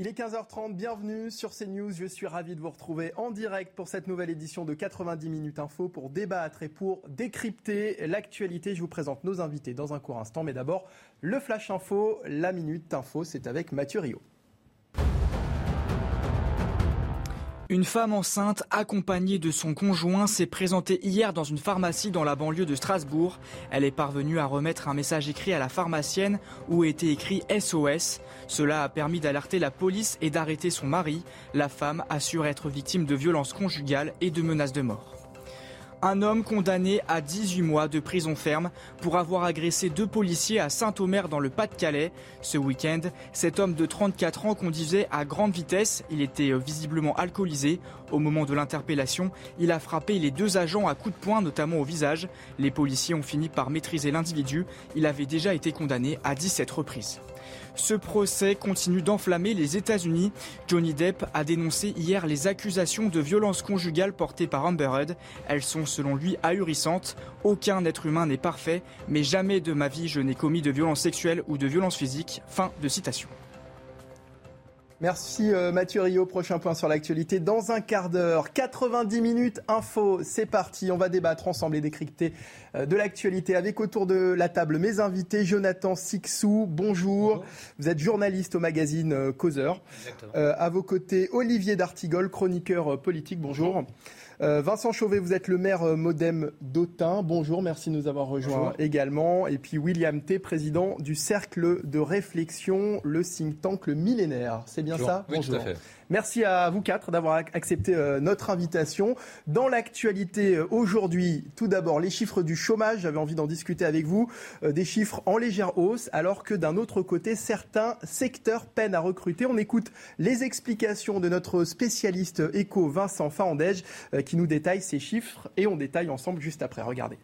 Il est 15h30, bienvenue sur CNews. Je suis ravi de vous retrouver en direct pour cette nouvelle édition de 90 minutes info pour débattre et pour décrypter l'actualité. Je vous présente nos invités dans un court instant, mais d'abord le Flash Info, la Minute Info, c'est avec Mathieu Rio. Une femme enceinte accompagnée de son conjoint s'est présentée hier dans une pharmacie dans la banlieue de Strasbourg. Elle est parvenue à remettre un message écrit à la pharmacienne où était écrit SOS. Cela a permis d'alerter la police et d'arrêter son mari. La femme assure être victime de violences conjugales et de menaces de mort. Un homme condamné à 18 mois de prison ferme pour avoir agressé deux policiers à Saint-Omer dans le Pas-de-Calais. Ce week-end, cet homme de 34 ans conduisait à grande vitesse. Il était euh, visiblement alcoolisé. Au moment de l'interpellation, il a frappé les deux agents à coups de poing, notamment au visage. Les policiers ont fini par maîtriser l'individu. Il avait déjà été condamné à 17 reprises. Ce procès continue d'enflammer les États-Unis. Johnny Depp a dénoncé hier les accusations de violence conjugale portées par Amber Heard. Elles sont selon lui ahurissantes. Aucun être humain n'est parfait, mais jamais de ma vie je n'ai commis de violence sexuelle ou de violence physique. Fin de citation. Merci euh, Mathieu Rio. Prochain point sur l'actualité dans un quart d'heure. 90 minutes info, c'est parti. On va débattre ensemble et décrypter euh, de l'actualité avec autour de la table mes invités. Jonathan Sixou, bonjour. Vous êtes journaliste au magazine euh, Causeur. Euh, à vos côtés, Olivier D'Artigol, chroniqueur politique. Bonjour. Euh, Vincent Chauvet, vous êtes le maire euh, modem d'Autun. Bonjour, merci de nous avoir rejoints également. Et puis William T, président du Cercle de réflexion, le think tank, le millénaire. C'est bien ça? Oui, tout à fait. Merci à vous quatre d'avoir ac- accepté euh, notre invitation. Dans l'actualité euh, aujourd'hui, tout d'abord les chiffres du chômage. J'avais envie d'en discuter avec vous. Euh, des chiffres en légère hausse, alors que d'un autre côté, certains secteurs peinent à recruter. On écoute les explications de notre spécialiste éco Vincent Fahandège euh, qui nous détaille ces chiffres et on détaille ensemble juste après. Regardez.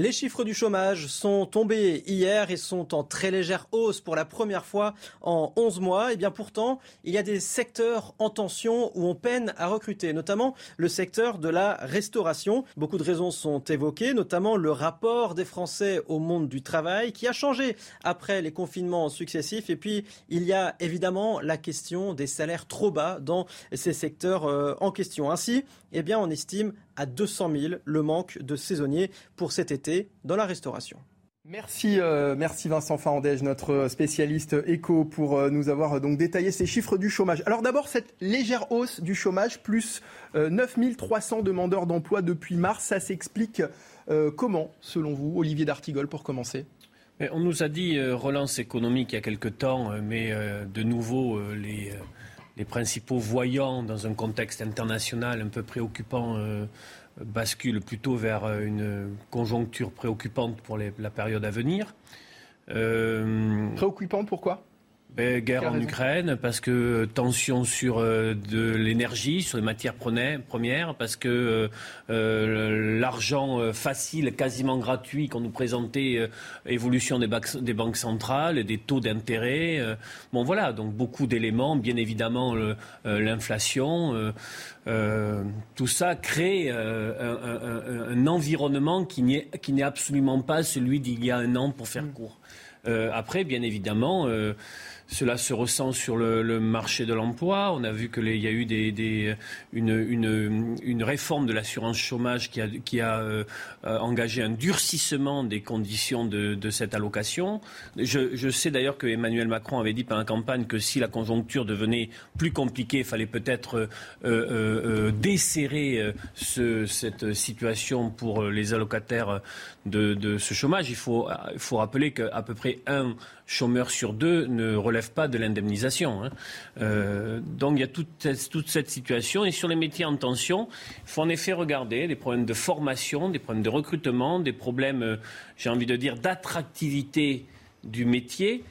Les chiffres du chômage sont tombés hier et sont en très légère hausse pour la première fois en 11 mois. Et bien pourtant, il y a des secteurs en tension où on peine à recruter, notamment le secteur de la restauration. Beaucoup de raisons sont évoquées, notamment le rapport des Français au monde du travail qui a changé après les confinements successifs. Et puis, il y a évidemment la question des salaires trop bas dans ces secteurs euh, en question. Ainsi, eh bien, on estime à 200 000 le manque de saisonniers pour cet été dans la restauration. Merci, euh, merci Vincent Fahandège, notre spécialiste éco, pour euh, nous avoir euh, donc détaillé ces chiffres du chômage. Alors d'abord, cette légère hausse du chômage, plus euh, 9300 demandeurs d'emploi depuis mars, ça s'explique euh, comment, selon vous, Olivier D'Artigol, pour commencer? On nous a dit euh, relance économique il y a quelque temps, mais euh, de nouveau, euh, les, euh, les principaux voyants dans un contexte international un peu préoccupant euh, basculent plutôt vers euh, une conjoncture préoccupante pour la période à venir. Euh, Préoccupant, pourquoi? Ben, guerre en raison Ukraine, parce que tension sur euh, de l'énergie, sur les matières premières, parce que euh, euh, l'argent euh, facile, quasiment gratuit qu'on nous présentait, euh, évolution des, bacs- des banques centrales, des taux d'intérêt. euh, bon voilà, donc beaucoup d'éléments, bien évidemment euh, l'inflation. euh, euh, tout ça crée euh, un, un- un- un environnement qui n'est absolument pas celui d'il y a un an pour faire court. Euh, après, bien évidemment, euh, cela se ressent sur le, marché de l'emploi. On a vu qu'il y a eu des, des- une, réforme de l'assurance chômage qui a, qui a euh, engagé un durcissement des conditions de, cette allocation. Je, sais d'ailleurs que Emmanuel Macron avait dit pendant la campagne que si la conjoncture devenait plus compliquée, il fallait peut-être euh, euh, desserrer ce- cette situation pour les allocataires de, de ce chômage. Il faut, il faut rappeler qu'à peu près un chômeur sur deux ne relève pas de l'indemnisation. hein. Euh, donc il y a toute, cette- toute cette situation. Et sur les métiers en tension, il faut en effet regarder des problèmes de formation, des problèmes de recrutement, des problèmes, euh, j'ai envie de dire, d'attractivité du métier,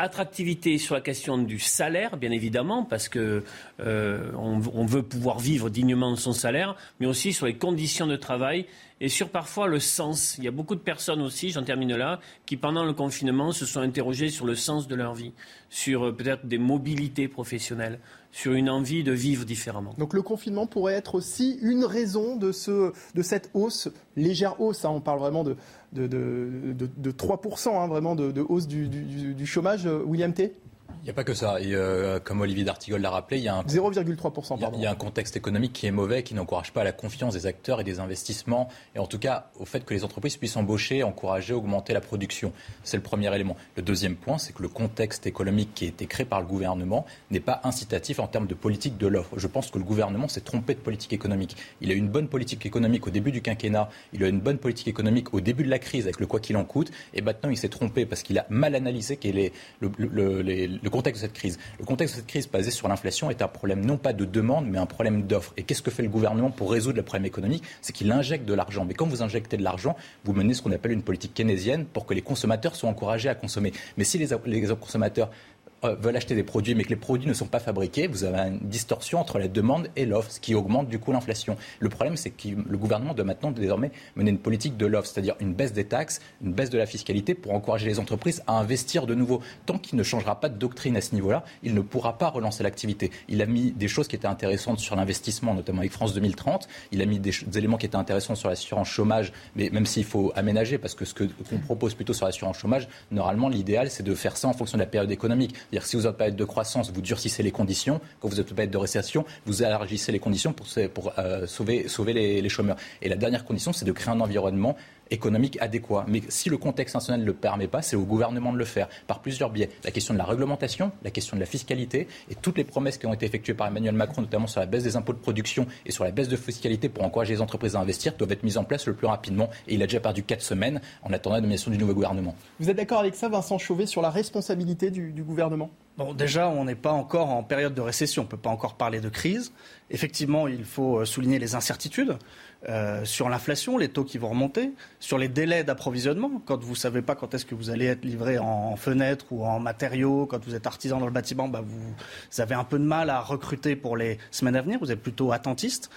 attractivité sur la question du salaire, bien évidemment, parce que euh, on, veut pouvoir vivre dignement de son salaire, mais aussi sur les conditions de travail et sur parfois le sens. Il y a beaucoup de personnes aussi, j'en termine là, qui pendant le confinement se sont interrogées sur le sens de leur vie, sur euh, peut-être des mobilités professionnelles, sur une envie de vivre différemment. Donc le confinement pourrait être aussi une raison de, ce, de cette hausse, légère hausse, hein. on parle vraiment de, de, de, 3%, hein, vraiment de, hausse du, du chômage, euh, William T? Il n'y a pas que ça. Et, euh, comme Olivier D'Artigol l'a rappelé, il y a un 0,3%. Il y, a un contexte économique qui est mauvais, qui n'encourage pas la confiance des acteurs et des investissements, et en tout cas au fait que les entreprises puissent embaucher, encourager, augmenter la production. C'est le premier élément. Le deuxième point, c'est que le contexte économique qui a été créé par le gouvernement n'est pas incitatif en termes de politique de l'offre. Je pense que le gouvernement s'est trompé de politique économique. Il a une bonne politique économique au début du quinquennat, il a une bonne politique économique au début de la crise avec le quoi qu'il en coûte, et maintenant il s'est trompé parce qu'il a mal analysé quel est le, le contexte de cette crise. Le contexte de cette crise basée sur l'inflation est un problème non pas de demande, mais un problème d'offre. Et qu'est-ce que fait le gouvernement pour résoudre le problème économique? C'est qu'il injecte de l'argent. Mais quand vous injectez de l'argent, vous menez ce qu'on appelle une politique keynésienne pour que les consommateurs soient encouragés à consommer. Mais si les, consommateurs veulent acheter des produits mais que les produits ne sont pas fabriqués, vous avez une distorsion entre la demande et l'offre, ce qui augmente du coup l'inflation. Le problème, c'est que le gouvernement doit maintenant désormais mener une politique de l'offre, c'est-à-dire une baisse des taxes, une baisse de la fiscalité pour encourager les entreprises à investir de nouveau. Tant qu'il ne changera pas de doctrine à ce niveau-là, il ne pourra pas relancer l'activité. Il a mis des choses qui étaient intéressantes sur l'investissement, notamment avec France 2030. Il a mis des, éléments qui étaient intéressants sur l'assurance chômage, mais même s'il faut aménager, parce que ce qu'on propose plutôt sur l'assurance chômage, normalement, l'idéal, c'est de faire ça en fonction de la période économique dire si vous êtes période de croissance, vous durcissez les conditions. Quand vous êtes en période de récession, vous élargissez les conditions pour, euh, sauver, les chômeurs. Et la dernière condition, c'est de créer un environnement économique adéquat. Mais si le contexte national ne le permet pas, c'est au gouvernement de le faire par plusieurs biais. La question de la réglementation, la question de la fiscalité et toutes les promesses qui ont été effectuées par Emmanuel Macron, notamment sur la baisse des impôts de production et sur la baisse de fiscalité pour encourager les entreprises à investir, doivent être mises en place le plus rapidement. Et il a déjà perdu quatre semaines en attendant la nomination du nouveau gouvernement. Vous êtes d'accord avec ça, Vincent Chauvet, sur la responsabilité du, du gouvernement? Bon, déjà, on n'est pas encore en période de récession. On ne peut pas encore parler de crise. Effectivement, il faut euh, souligner les incertitudes. Euh, sur l'inflation, les taux qui vont remonter, sur les délais d'approvisionnement, quand vous ne savez pas quand est-ce que vous allez être livré en, fenêtre ou en matériaux, quand vous êtes artisan dans le bâtiment, bah vous, avez un peu de mal à recruter pour les semaines à venir, vous êtes plutôt attentiste.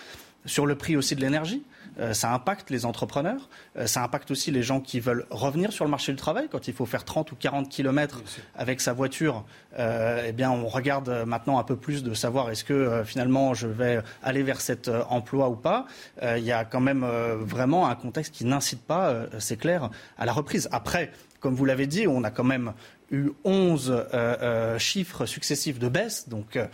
Sur le prix aussi de l'énergie, euh, ça impacte les entrepreneurs, euh, ça impacte aussi les gens qui veulent revenir sur le marché du travail quand il faut faire 30 ou 40 kilomètres avec sa voiture. Euh, eh bien, on regarde maintenant un peu plus de savoir est-ce que finalement je vais aller vers cet emploi ou pas. Il y a quand même vraiment un contexte qui n'incite pas, c'est clair, à la reprise. Après, comme vous l'avez dit, on a quand même eu 11 euh, euh, chiffres successifs de baisse, donc euh,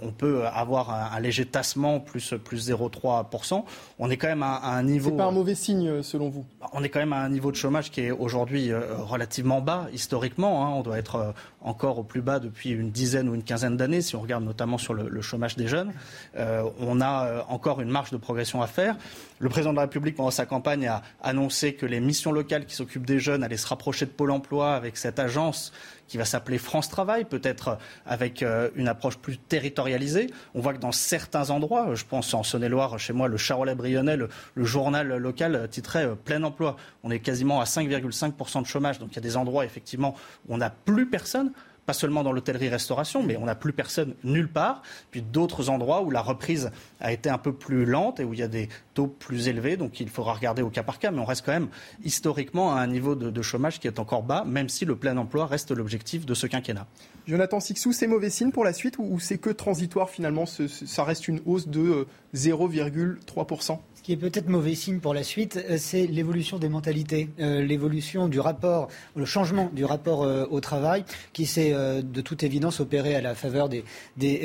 on peut avoir un, léger tassement plus, plus 0,3%. On est quand même à, un niveau. C'est pas un mauvais signe selon vous? On est quand même à un niveau de chômage qui est aujourd'hui relativement bas historiquement. Hein. On doit être encore au plus bas depuis une dizaine ou une quinzaine d'années, si on regarde notamment sur le, chômage des jeunes. on a encore une marge de progression à faire. Le président de la République, pendant sa campagne, a annoncé que les missions locales qui s'occupent des jeunes allaient se rapprocher de Pôle emploi avec cette agence qui va s'appeler France Travail, peut-être avec euh, une approche plus territorialisée. On voit que dans certains endroits, je pense en Saône-et-Loire, chez moi, le Charolais-Brionnais, le, journal local titrait euh, plein emploi. On est quasiment à 5,5% de chômage. Donc il y a des endroits, effectivement, où on n'a plus personne pas seulement dans l'hôtellerie-restauration, mais on n'a plus personne nulle part. Puis d'autres endroits où la reprise a été un peu plus lente et où il y a des taux plus élevés. Donc il faudra regarder au cas par cas. Mais on reste quand même historiquement à un niveau de, chômage qui est encore bas, même si le plein emploi reste l'objectif de ce quinquennat. Jonathan Sixou, c'est mauvais signe pour la suite ou c'est que transitoire finalement Ça reste une hausse de 0,3% euh, qui est peut-être mauvais signe pour la suite, euh, c'est l'évolution des mentalités, euh, l'évolution du rapport, le changement du rapport euh, au travail, qui s'est de toute évidence opéré à la faveur des,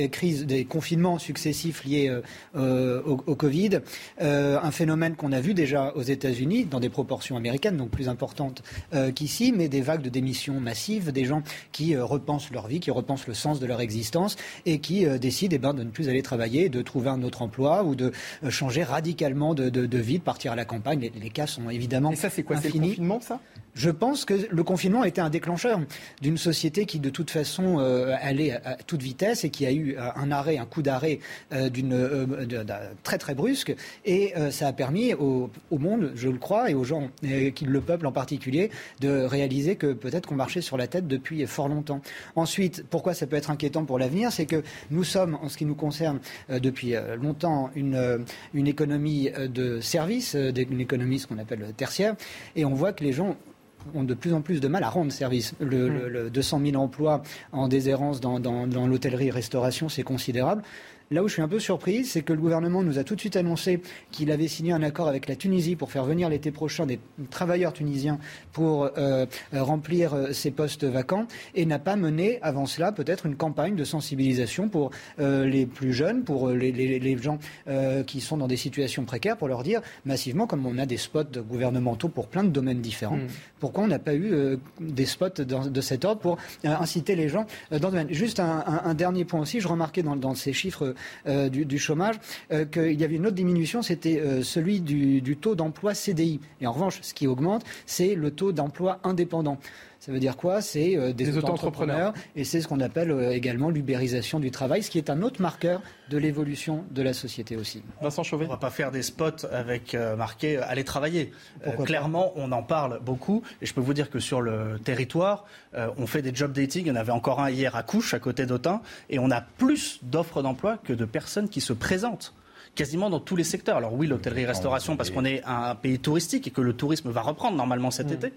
crises, des confinements successifs liés au, au, Covid. un phénomène qu'on a vu déjà aux États-Unis, dans des proportions américaines, donc plus importantes qu'ici, mais des vagues de démissions massives, des gens qui repensent leur vie, qui repensent le sens de leur existence et qui décident eh ben, de ne plus aller travailler, de trouver un autre emploi ou de changer radicalement de, vie, de partir à la campagne. Les, cas sont évidemment. Et ça, c'est quoi C'est le confinement, ça? Je pense que le confinement a été un déclencheur d'une société qui, de toute façon, euh, allait à, toute vitesse et qui a eu euh, un arrêt, un coup d'arrêt euh, très très brusque. Et ça a permis au, monde, je le crois, et aux gens, qui le peuple en particulier, de réaliser que peut-être qu'on marchait sur la tête depuis fort longtemps. Ensuite, pourquoi ça peut être inquiétant pour l'avenir, c'est que nous sommes, en ce qui nous concerne, depuis longtemps, une, une économie de services, une économie ce qu'on appelle tertiaire, et on voit que les gens ont de plus en plus de mal à rendre service. Le, 200 000 mm. emplois en déshérence dans, dans l'hôtellerie-restauration, c'est considérable. Là où je suis un peu surpris, c'est que le gouvernement nous a tout de suite annoncé qu'il avait signé un accord avec la Tunisie pour faire venir l'été prochain des travailleurs tunisiens pour euh, remplir euh, ces postes vacants et n'a pas mené avant cela peut-être une campagne de sensibilisation pour euh, les plus jeunes, pour les, gens qui sont dans des situations précaires, pour leur dire massivement, comme on a des spots gouvernementaux pour plein de domaines différents, mm. pourquoi on n'a pas eu des spots de cet ordre pour inciter les gens dans le domaine. Juste un, dernier point aussi, je remarquais dans ces chiffres euh, du, chômage, euh, qu'il y avait une autre diminution, c'était euh, celui du, taux d'emploi CDI. Et en revanche, ce qui augmente, c'est le taux d'emploi indépendant. Ça veut dire quoi? C'est des, auto-entrepreneurs et c'est ce qu'on appelle également l'ubérisation du travail, ce qui est un autre marqueur de l'évolution de la société aussi. Vincent Chauvet On ne va pas faire des spots avec marqué Allez travailler. clairement, on en parle beaucoup et je peux vous dire que sur le territoire, on fait des job dating. Il y en avait encore un hier à Couche, à côté d'Autun, et on a plus d'offres d'emploi que de personnes qui se présentent quasiment dans tous les secteurs. Alors oui, l'hôtellerie-restauration, parce qu'on est un pays touristique et que le tourisme va reprendre normalement cet mm. été,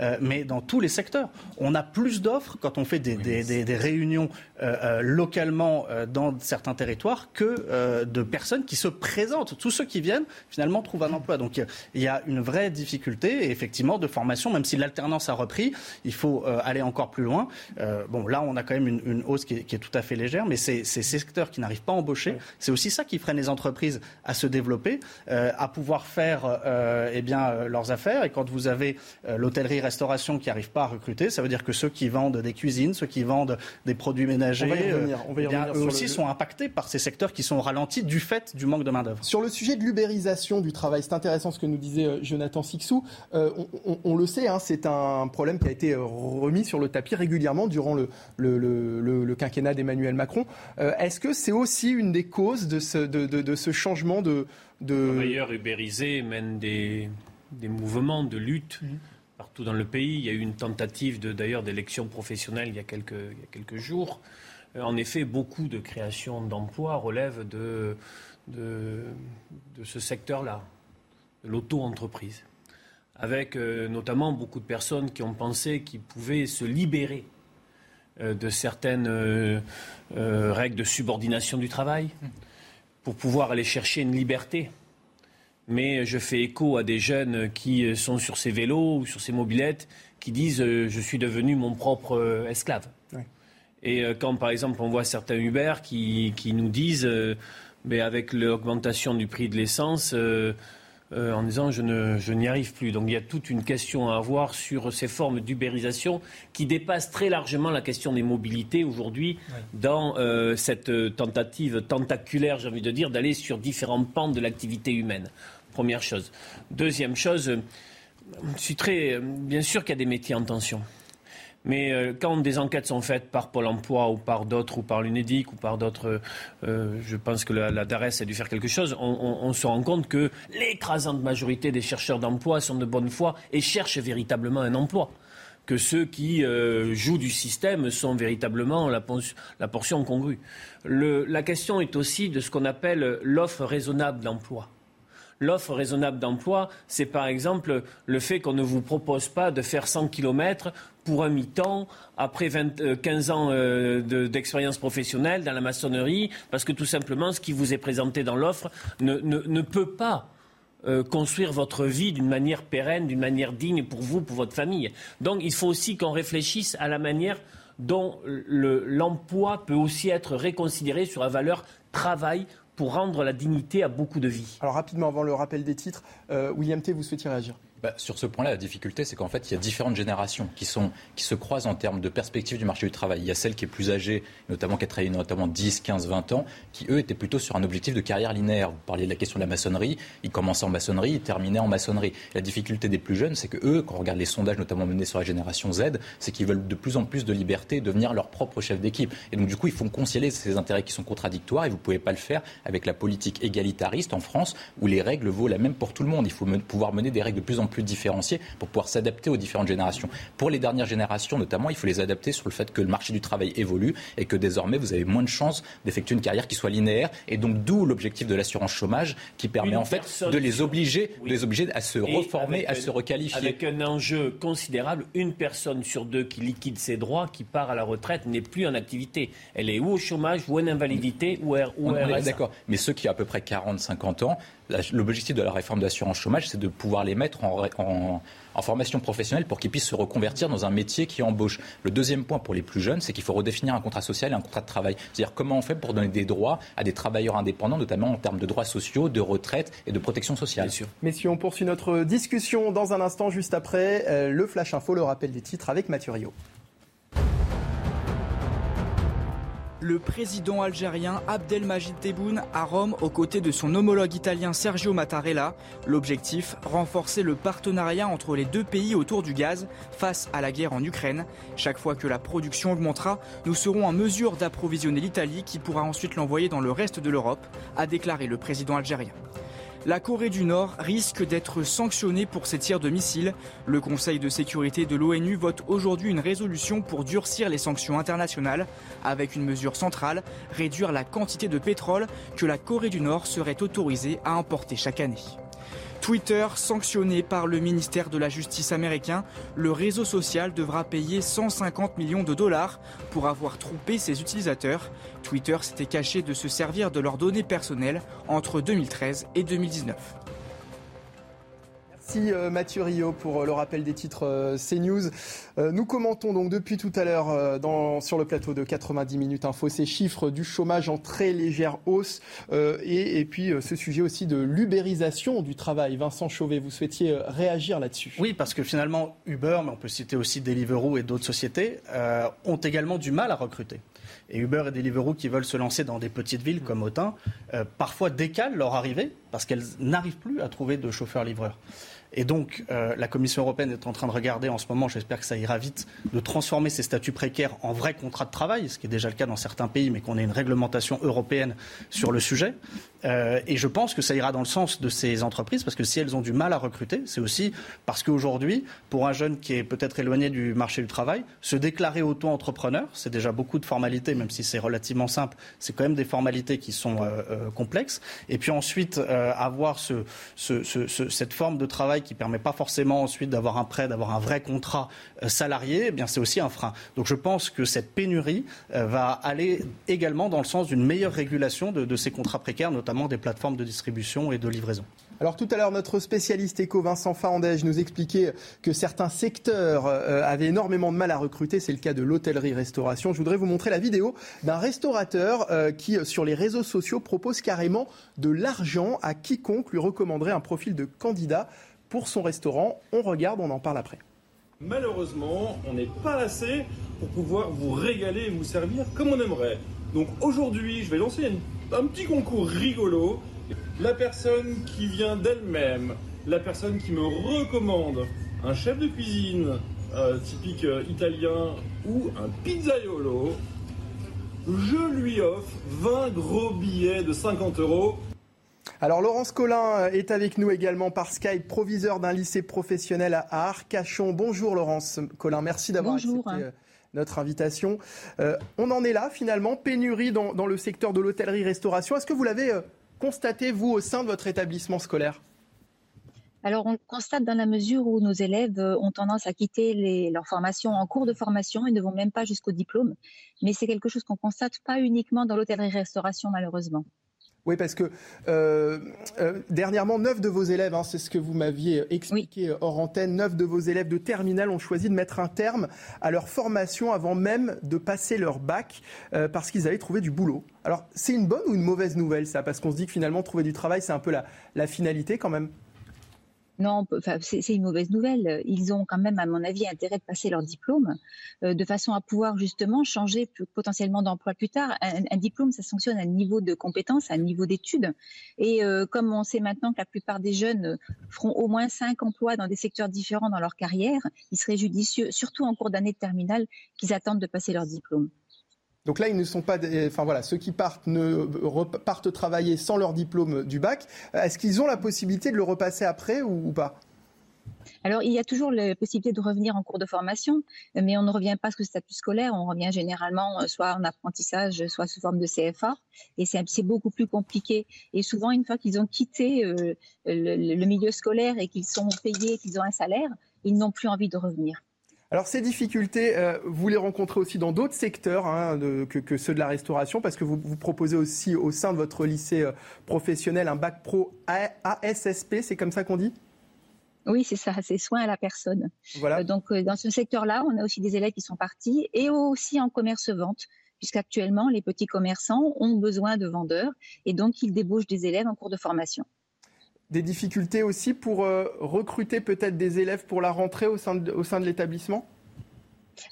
euh, mais dans tous les secteurs. On a plus d'offres quand on fait des, des, réunions euh, euh, localement dans certains territoires que de personnes qui se présentent. Tous ceux qui viennent, finalement, trouvent un emploi. Donc il y a une vraie difficulté, effectivement, de formation, même si l'alternance a repris, il faut aller encore plus loin. bon, là, on a quand même une, hausse qui est, tout à fait légère, mais c'est ces secteurs qui n'arrivent pas à embaucher. C'est aussi ça qui freine les entreprises à se développer, à pouvoir faire eh bien, leurs affaires. Et quand vous avez l'hôtellerie-restauration qui n'arrive pas à recruter, ça veut dire que ceux qui vendent des cuisines, ceux qui vendent des produits ménagers, eux aussi sont impactés par ces secteurs qui sont ralentis du fait du manque de main-d'œuvre. Sur le sujet de l'ubérisation du travail, c'est intéressant ce que nous disait Jonathan Sixou. On, le sait, hein, c'est un problème qui a été remis sur le tapis régulièrement durant le, le, quinquennat d'Emmanuel Macron. Est-ce que c'est aussi une des causes de ce, de, de, de ce changement de... de... D'ailleurs, ubérisé mène des, des, mouvements de lutte. Mhm. Partout dans le pays, il y a eu une tentative d'ailleurs d'élection professionnelle il y a quelques, il y a quelques jours. Euh, en effet, beaucoup de créations d'emplois relèvent de, de, de ce secteur-là, de l'auto-entreprise, avec euh, notamment beaucoup de personnes qui ont pensé qu'ils pouvaient se libérer euh, de certaines règles de subordination du travail. Mhm pour pouvoir aller chercher une liberté. Mais je fais écho à des jeunes qui sont sur ces vélos ou sur ces mobilettes qui disent euh, je suis devenu mon propre euh, esclave. Et euh, quand par exemple on voit certains Uber qui, qui nous disent mais avec l'augmentation du prix de l'essence, euh, en disant je, ne, je n'y arrive plus. Donc il y a toute une question à avoir sur ces formes d'ubérisation qui dépassent très largement la question des mobilités aujourd'hui dans euh, cette tentative tentaculaire, j'ai envie de dire, d'aller sur différents pans de l'activité humaine. Première chose. Deuxième chose, je suis très. Bien sûr qu'il y a des métiers en tension. Mais euh, quand des enquêtes sont faites par Pôle emploi ou par d'autres, ou par l'UNEDIC, ou par d'autres, euh, je pense que la, DARES a dû faire quelque chose, on, se rend compte que l'écrasante majorité des chercheurs d'emploi sont de bonne foi et cherchent véritablement un emploi que ceux qui euh, jouent du système sont véritablement la portion congrue. la question est aussi de ce qu'on appelle l'offre raisonnable d'emploi. L'offre raisonnable d'emploi, c'est par exemple le fait qu'on ne vous propose pas de faire 100 km pour un mi-temps après 15 euh, ans euh, d'expérience professionnelle dans la maçonnerie, parce que tout simplement, ce qui vous est présenté dans l'offre ne, peut pas euh, construire votre vie d'une manière pérenne, d'une manière digne pour vous, pour votre famille. Donc il faut aussi qu'on réfléchisse à la manière dont l'emploi peut aussi être réconsidéré sur la valeur travail pour rendre la dignité à beaucoup de vies. Alors rapidement, avant le rappel des titres, William T, vous souhaitiez réagir bah, sur ce point-là, la difficulté, c'est qu'en fait, il y a différentes générations qui, sont, qui se croisent en termes de perspective du marché du travail. Il y a celle qui est plus âgée, notamment qui a travaillé notamment 10, 15, 20 ans, qui, eux, étaient plutôt sur un objectif de carrière linéaire. Vous parliez de la question de la maçonnerie. Ils commençaient en maçonnerie, ils terminaient en maçonnerie. La difficulté des plus jeunes, c'est que eux, quand on regarde les sondages, notamment menés sur la génération Z, c'est qu'ils veulent de plus en plus de liberté, devenir leur propre chef d'équipe. Et donc, du coup, ils font concilier ces intérêts qui sont contradictoires et vous ne pouvez pas le faire avec la politique égalitariste en France où les règles vaut la même pour tout le monde. Il faut pouvoir mener des règles de plus en plus différenciées pour pouvoir s'adapter aux différentes générations. Pour les dernières générations, notamment, il faut les adapter sur le fait que le marché du travail évolue et que désormais, vous avez moins de chances d'effectuer une carrière qui soit linéaire. Et donc, d'où l'objectif de l'assurance chômage qui permet en fait de les obliger, de les obliger à se reformer, à se requalifier. Avec un enjeu considérable, une personne sur deux qui liquide ses droits, qui part à la retraite, n'est plus en activité. Elle est ou au chômage, ou en invalidité, ou, ou D'accord. Mais ceux qui ont à peu près 40-50 ans, l'objectif de la réforme d'assurance chômage, c'est de pouvoir les mettre en, formation professionnelle pour qu'ils puissent se reconvertir dans un métier qui embauche. Le deuxième point pour les plus jeunes, c'est qu'il faut redéfinir un contrat social et un contrat de travail. C'est-à-dire comment on fait pour donner des droits à des travailleurs indépendants, notamment en termes de droits sociaux, de retraite et de protection sociale. Bien sûr. Messieurs, on poursuit notre discussion dans un instant, juste après euh, le Flash Info, le rappel des titres avec Mathieu Le président algérien Abdelmajid Tebboune à Rome aux côtés de son homologue italien Sergio Mattarella. L'objectif, renforcer le partenariat entre les deux pays autour du gaz face à la guerre en Ukraine. Chaque fois que la production augmentera, nous serons en mesure d'approvisionner l'Italie qui pourra ensuite l'envoyer dans le reste de l'Europe, a déclaré le président algérien. La Corée du Nord risque d'être sanctionnée pour ses tirs de missiles. Le Conseil de sécurité de l'ONU vote aujourd'hui une résolution pour durcir les sanctions internationales, avec une mesure centrale, réduire la quantité de pétrole que la Corée du Nord serait autorisée à importer chaque année. Twitter, sanctionné par le ministère de la Justice américain, le réseau social devra payer 150 millions de dollars pour avoir trompé ses utilisateurs. Twitter s'était caché de se servir de leurs données personnelles entre 2013 et 2019. Merci euh, Mathieu Rio pour euh, le rappel des titres euh, CNews. Nous commentons donc depuis tout à l'heure sur le plateau de 90 minutes info ces chiffres du chômage en très légère hausse et, puis ce sujet aussi de l'ubérisation du travail. Vincent Chauvet, vous souhaitiez réagir là-dessus Oui, parce que finalement Uber, mais on peut citer aussi Deliveroo et d'autres sociétés, ont également du mal à recruter. Et Uber et Deliveroo qui veulent se lancer dans des petites villes comme Autun, parfois décalent leur arrivée parce qu'elles n'arrivent plus à trouver de chauffeurs-livreurs. Et donc, euh, la Commission européenne est en train de regarder en ce moment, j'espère que ça ira vite, de transformer ces statuts précaires en vrais contrats de travail, ce qui est déjà le cas dans certains pays, mais qu'on ait une réglementation européenne sur le sujet. Euh, et je pense que ça ira dans le sens de ces entreprises, parce que si elles ont du mal à recruter, c'est aussi parce qu'aujourd'hui, pour un jeune qui est peut-être éloigné du marché du travail, se déclarer auto-entrepreneur, c'est déjà beaucoup de formalités, même si c'est relativement simple, c'est quand même des formalités qui sont euh, complexes. Et puis ensuite, avoir ce, ce, ce, cette forme de travail qui ne permet pas forcément ensuite d'avoir un prêt, d'avoir un vrai contrat euh, salarié, eh bien c'est aussi un frein. Donc je pense que cette pénurie euh, va aller également dans le sens d'une meilleure régulation de, ces contrats précaires, notamment des plateformes de distribution et de livraison. Alors tout à l'heure, notre spécialiste éco Vincent Faandège nous expliquait que certains secteurs euh, avaient énormément de mal à recruter. C'est le cas de l'hôtellerie-restauration. Je voudrais vous montrer la vidéo d'un restaurateur qui, sur les réseaux sociaux, propose carrément de l'argent à quiconque lui recommanderait un profil de candidat pour son restaurant. On regarde, on en parle après. Malheureusement, on n'est pas assez pour pouvoir vous régaler et vous servir comme on aimerait. Donc aujourd'hui, je vais lancer un petit concours rigolo. La personne qui vient d'elle-même, la personne qui me recommande un chef de cuisine euh, typique euh, italien ou un pizzaiolo, je lui offre 20 gros billets de 50 euros alors Laurence Collin est avec nous également par Skype, proviseur d'un lycée professionnel à Arcachon. Bonjour Laurence Collin, merci d'avoir accepté euh, notre invitation. Euh, on en est là finalement, pénurie dans, le secteur de l'hôtellerie-restauration. Est-ce que vous l'avez euh, constaté vous au sein de votre établissement scolaire? Alors, on constate dans la mesure où nos élèves ont tendance à quitter les, leur formation en cours de formation et ne vont même pas jusqu'au diplôme. Mais c'est quelque chose qu'on constate pas uniquement dans l'hôtellerie-restauration, malheureusement. Oui, parce que euh, euh, dernièrement, neuf de vos élèves, hein, c'est ce que vous m'aviez expliqué hors antenne, neuf de vos élèves de terminale ont choisi de mettre un terme à leur formation avant même de passer leur bac euh, parce qu'ils avaient trouvé du boulot. Alors, c'est une bonne ou une mauvaise nouvelle ça? Parce qu'on se dit que finalement, trouver du travail, c'est un peu la, la finalité quand même Non, c'est une mauvaise nouvelle. Ils ont quand même, à mon avis, intérêt de passer leur diplôme euh, de façon à pouvoir justement changer potentiellement d'emploi plus tard. Un, diplôme, ça sanctionne un niveau de compétence, un niveau d'études. Et euh, comme on sait maintenant que la plupart des jeunes feront au moins cinq emplois dans des secteurs différents dans leur carrière, il serait judicieux, surtout en cours d'année de terminale, qu'ils attendent de passer leur diplôme. Donc là, ils ne sont pas, enfin voilà, ceux qui partent ne repartent travailler sans leur diplôme du bac. Est-ce qu'ils ont la possibilité de le repasser après ou, pas? Alors, il y a toujours la possibilité de revenir en cours de formation, mais on ne revient pas le statut scolaire, on revient généralement euh, soit en apprentissage, soit sous forme de CFA, et c'est beaucoup plus compliqué. Et souvent, une fois qu'ils ont quitté euh, le, milieu scolaire et qu'ils sont payés, qu'ils ont un salaire, ils n'ont plus envie de revenir. Alors ces difficultés, euh, vous les rencontrez aussi dans d'autres secteurs hein, que, ceux de la restauration, parce que vous, vous proposez aussi au sein de votre lycée euh, professionnel un bac pro ASSP, c'est comme ça qu'on dit? Oui, c'est ça, c'est soins à la personne. Voilà. Euh, donc dans ce secteur-là, on a aussi des élèves qui sont partis et aussi en commerce-vente, puisqu'actuellement, les petits commerçants ont besoin de vendeurs et donc ils débauchent des élèves en cours de formation des difficultés aussi pour euh, recruter peut-être des élèves pour la rentrée au sein de, au sein de l'établissement?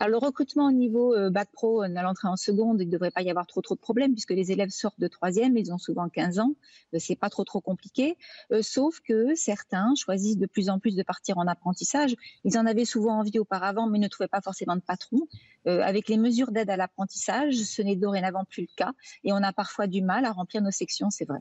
Alors, le recrutement au niveau euh, bac pro, euh, à l'entrée en seconde, il ne devrait pas y avoir trop trop de problèmes puisque les élèves sortent de troisième, ils ont souvent 15 ans, c'est pas trop trop compliqué. sauf que certains choisissent de plus en plus de partir en apprentissage. Ils en avaient souvent envie auparavant, mais ne trouvaient pas forcément de patron. avec les mesures d'aide à l'apprentissage, ce n'est dorénavant plus le cas et on a parfois du mal à remplir nos sections, c'est vrai.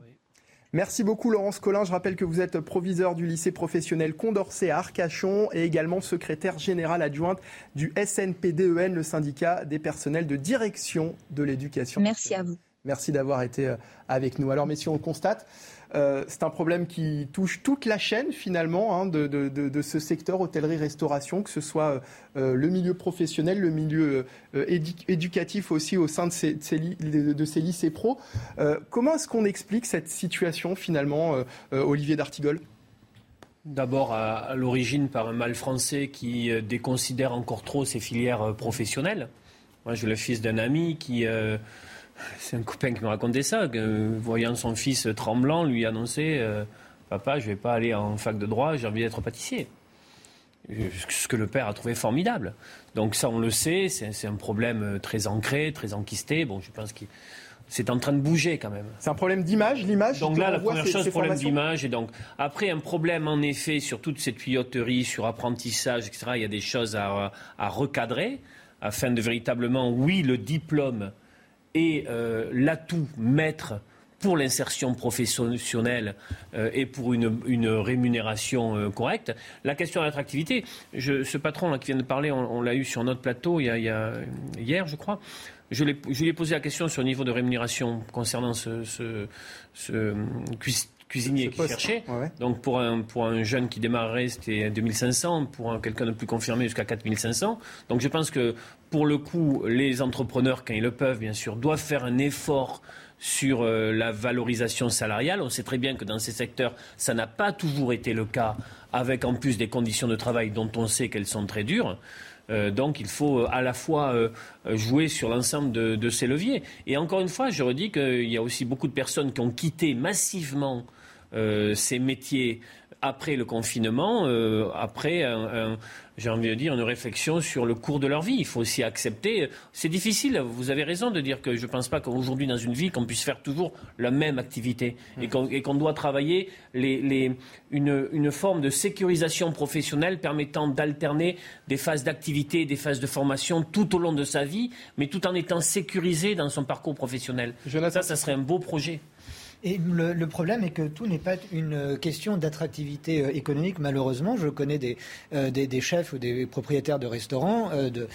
Merci beaucoup Laurence Collin. Je rappelle que vous êtes proviseur du lycée professionnel Condorcet à Arcachon et également secrétaire général adjointe du SNPDEN, le syndicat des personnels de direction de l'éducation. Merci à vous. Merci d'avoir été euh, avec nous. Alors messieurs, on constate, euh, c'est un problème qui touche toute la chaîne finalement hein, de, ce secteur hôtellerie-restauration, que ce soit euh, le milieu professionnel, le milieu éducatif aussi au sein de ces, lycées pro. comment est-ce qu'on explique cette situation finalement, Olivier D'Artigol? D'abord, à, l'origine, par un mal français qui déconsidère encore trop ces filières professionnelles. Moi, je le fils d'un ami qui c'est un copain qui me racontait ça, que, voyant son fils tremblant, lui annonçait euh, Papa, je ne vais pas aller en fac de droit, j'ai envie d'être pâtissier. Ce que le père a trouvé formidable. Donc ça, on le sait, c'est un problème euh, très ancré, très enquisté. Bon, je pense que c'est en train de bouger quand même. C'est un problème d'image, l'image. Donc là, la première chose, problème d'image. Et donc, après, un problème en effet sur toute cette tuyauterie, sur apprentissage, etc. Il y a des choses à, à recadrer afin de véritablement, oui, le diplôme et euh, l'atout maître pour l'insertion professionnelle euh, et pour une, rémunération euh, correcte. La question de l'attractivité, ce patron qui vient de parler, on, l'a eu sur notre plateau hier, je crois. Je, lui ai posé la question sur le niveau de rémunération concernant ce, ce, ce cuisinier qui cherchait. Donc pour un, pour un jeune qui démarrait, c'était 2500, pour quelqu'un de plus confirmé jusqu'à 4500. Donc je pense que pour le coup, les entrepreneurs, quand ils le peuvent, bien sûr, doivent faire un effort sur euh, la valorisation salariale. On sait très bien que dans ces secteurs, ça n'a pas toujours été le cas, avec en plus des conditions de travail dont on sait qu'elles sont très dures. Euh, donc il faut euh, à la fois jouer sur l'ensemble de, ces leviers. Et encore une fois, je redis qu'il y a aussi beaucoup de personnes qui ont quitté massivement ces métiers après le confinement, euh, après, j'ai envie de dire, une réflexion sur le cours de leur vie. Il faut aussi accepter. C'est difficile, vous avez raison de dire que je ne pense pas qu'aujourd'hui, dans une vie, qu'on puisse faire toujours la même activité et qu'on doit travailler une, une, forme de sécurisation professionnelle permettant d'alterner des phases d'activité, des phases de formation tout au long de sa vie, mais tout en étant sécurisé dans son parcours professionnel. Ça, ça serait un beau projet. Et le, problème est que tout n'est pas une question d'attractivité euh, économique, malheureusement. Je connais des, euh, des, chefs ou des propriétaires de restaurants euh, de,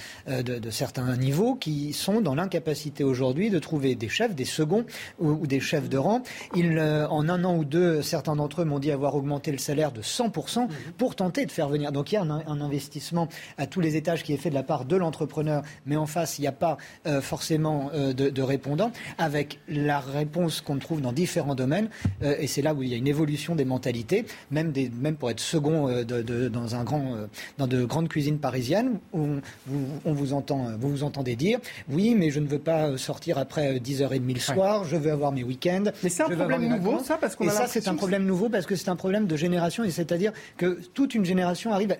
de, certains niveaux qui sont dans l'incapacité aujourd'hui de trouver des chefs, des seconds ou, des chefs de rang. Ils, en un an ou deux, certains d'entre eux m'ont dit avoir augmenté le salaire de 100% pour tenter de faire venir. Donc il y a un, investissement à tous les étages qui est fait de la part de l'entrepreneur, mais en face, il n'y a pas forcément de, de répondants, avec la réponse qu'on trouve dans différents différents domaines. et c'est là où il y a une évolution des mentalités, même, des, même pour être second de, dans, un grand, dans de grandes cuisines parisiennes, où on, vous, entend, vous vous entendez dire oui, mais je ne veux pas sortir après 10h30 le soir, je veux avoir mes week-ends. Mais c'est un problème nouveau, ça parce qu'on Et ça, c'est un problème nouveau parce que c'est un problème de génération, et c'est-à-dire que toute une génération arrive.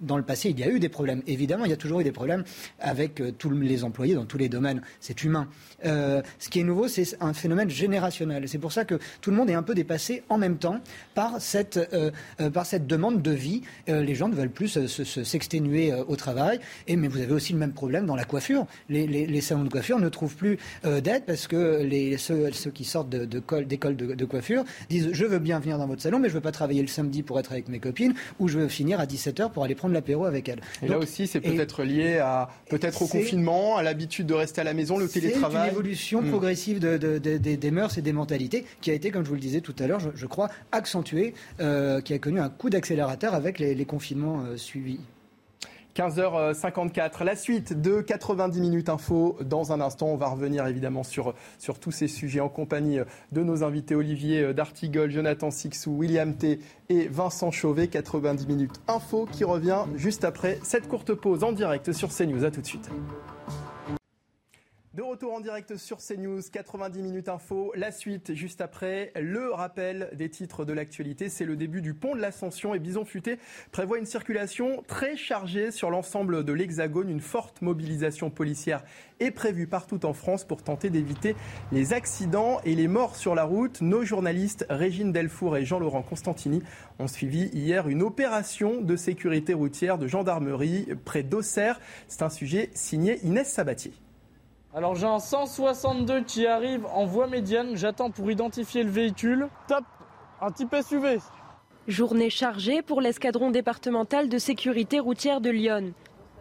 dans le passé, il y a eu des problèmes. Évidemment, il y a toujours eu des problèmes avec tous les employés dans tous les domaines. C'est humain. Euh, ce qui est nouveau, c'est un phénomène générationnel. C'est pour ça que tout le monde est un peu dépassé en même temps par cette, euh, euh, par cette demande de vie. les gens ne veulent plus s'exténuer au travail. Et, mais vous avez aussi le même problème dans la coiffure. Les, salons de coiffure ne trouvent plus d'aide parce que les, ceux, qui sortent d'école de, de, coiffure disent je veux bien venir dans votre salon, mais je ne veux pas travailler le samedi pour être avec mes copines ou je veux finir à 17h pour aller prendre l'apéro avec elles. Et là aussi, c'est peut-être lié à peut-être au confinement, à l'habitude de rester à la maison, le télétravail évolution hmm. progressive des mœurs et des mentalités qui a été, comme je vous le disais tout à l'heure, je, crois, accentuée, euh, qui a connu un coup d'accélérateur avec les, confinements euh, suivis. 15h54, la suite de 90 minutes info. Dans un instant, on va revenir évidemment sur, sur tous ces sujets en compagnie de nos invités Olivier D'Artigol, Jonathan Sixou, William T et Vincent Chauvet. 90 minutes info qui revient juste après cette courte pause en direct sur CNews. A tout de suite. De retour en direct sur CNews, 90 minutes info. La suite, juste après, le rappel des titres de l'actualité. C'est le début du pont de l'Ascension et Bison Futé prévoit une circulation très chargée sur l'ensemble de l'Hexagone. Une forte mobilisation policière est prévue partout en France pour tenter d'éviter les accidents et les morts sur la route. Nos journalistes Régine Delfour et Jean-Laurent Constantini ont suivi hier une opération de sécurité routière de gendarmerie près d'Auxerre. C'est un sujet signé Inès Sabatier. Alors j'ai un 162 qui arrive en voie médiane, j'attends pour identifier le véhicule. Top, un type SUV. Journée chargée pour l'escadron départemental de sécurité routière de Lyon.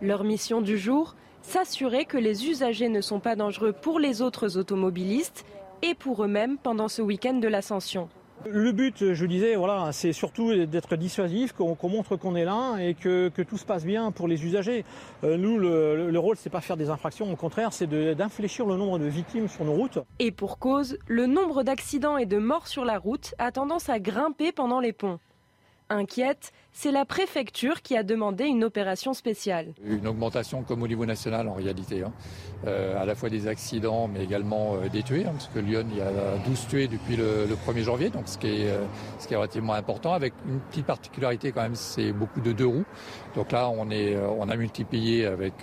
Leur mission du jour, s'assurer que les usagers ne sont pas dangereux pour les autres automobilistes et pour eux-mêmes pendant ce week-end de l'ascension. Le but, je disais, voilà, c'est surtout d'être dissuasif, qu'on montre qu'on est là et que, tout se passe bien pour les usagers. Euh, nous, le, le rôle, c'est pas faire des infractions, au contraire, c'est d'infléchir le nombre de victimes sur nos routes. Et pour cause, le nombre d'accidents et de morts sur la route a tendance à grimper pendant les ponts. Inquiète, c'est la préfecture qui a demandé une opération spéciale. Une augmentation comme au niveau national en réalité, hein. euh, à la fois des accidents mais également euh, des tués, hein, parce que Lyon, il y a 12 tués depuis le, 1er janvier, donc ce qui, est, euh, ce qui est relativement important, avec une petite particularité quand même, c'est beaucoup de deux roues. Donc là, on, est, on a multiplié avec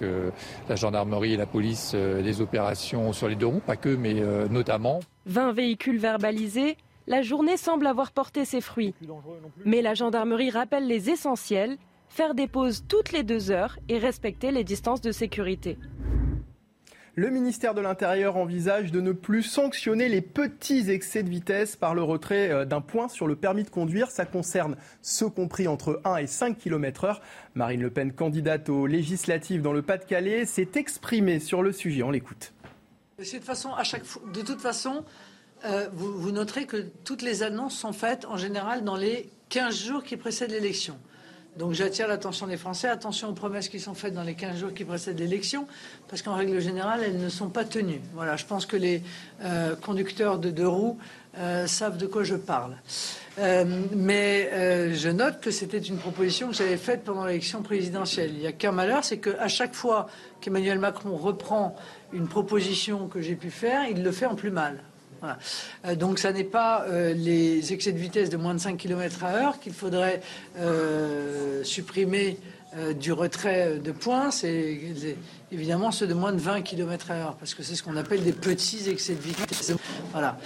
la gendarmerie et la police des opérations sur les deux roues, pas que, mais notamment. 20 véhicules verbalisés, la journée semble avoir porté ses fruits. Mais la gendarmerie rappelle les essentiels, faire des pauses toutes les deux heures et respecter les distances de sécurité. Le ministère de l'Intérieur envisage de ne plus sanctionner les petits excès de vitesse par le retrait euh, d'un point sur le permis de conduire. Ça concerne ceux compris entre 1 et 5 km heure. Marine Le Pen, candidate aux législatives dans le Pas-de-Calais, s'est exprimée sur le sujet. On l'écoute. de toute façon, euh, vous, noterez que toutes les annonces sont faites en général dans les 15 jours qui précèdent l'élection. Donc j'attire l'attention des Français, attention aux promesses qui sont faites dans les 15 jours qui précèdent l'élection, parce qu'en règle générale, elles ne sont pas tenues. Voilà, je pense que les euh, conducteurs de deux roues euh, savent de quoi je parle. mais je note que c'était une proposition que j'avais faite pendant l'élection présidentielle. Il n'y a qu'un malheur, c'est qu'à chaque fois qu'Emmanuel Macron reprend une proposition que j'ai pu faire, il le fait en plus mal. Euh, donc, ça n'est pas euh, les excès de vitesse de moins de 5 km à heure qu'il faudrait euh, supprimer du retrait de points, c'est évidemment ceux de moins de 20 km à heure, parce que c'est ce qu'on appelle des petits excès de vitesse. Voilà.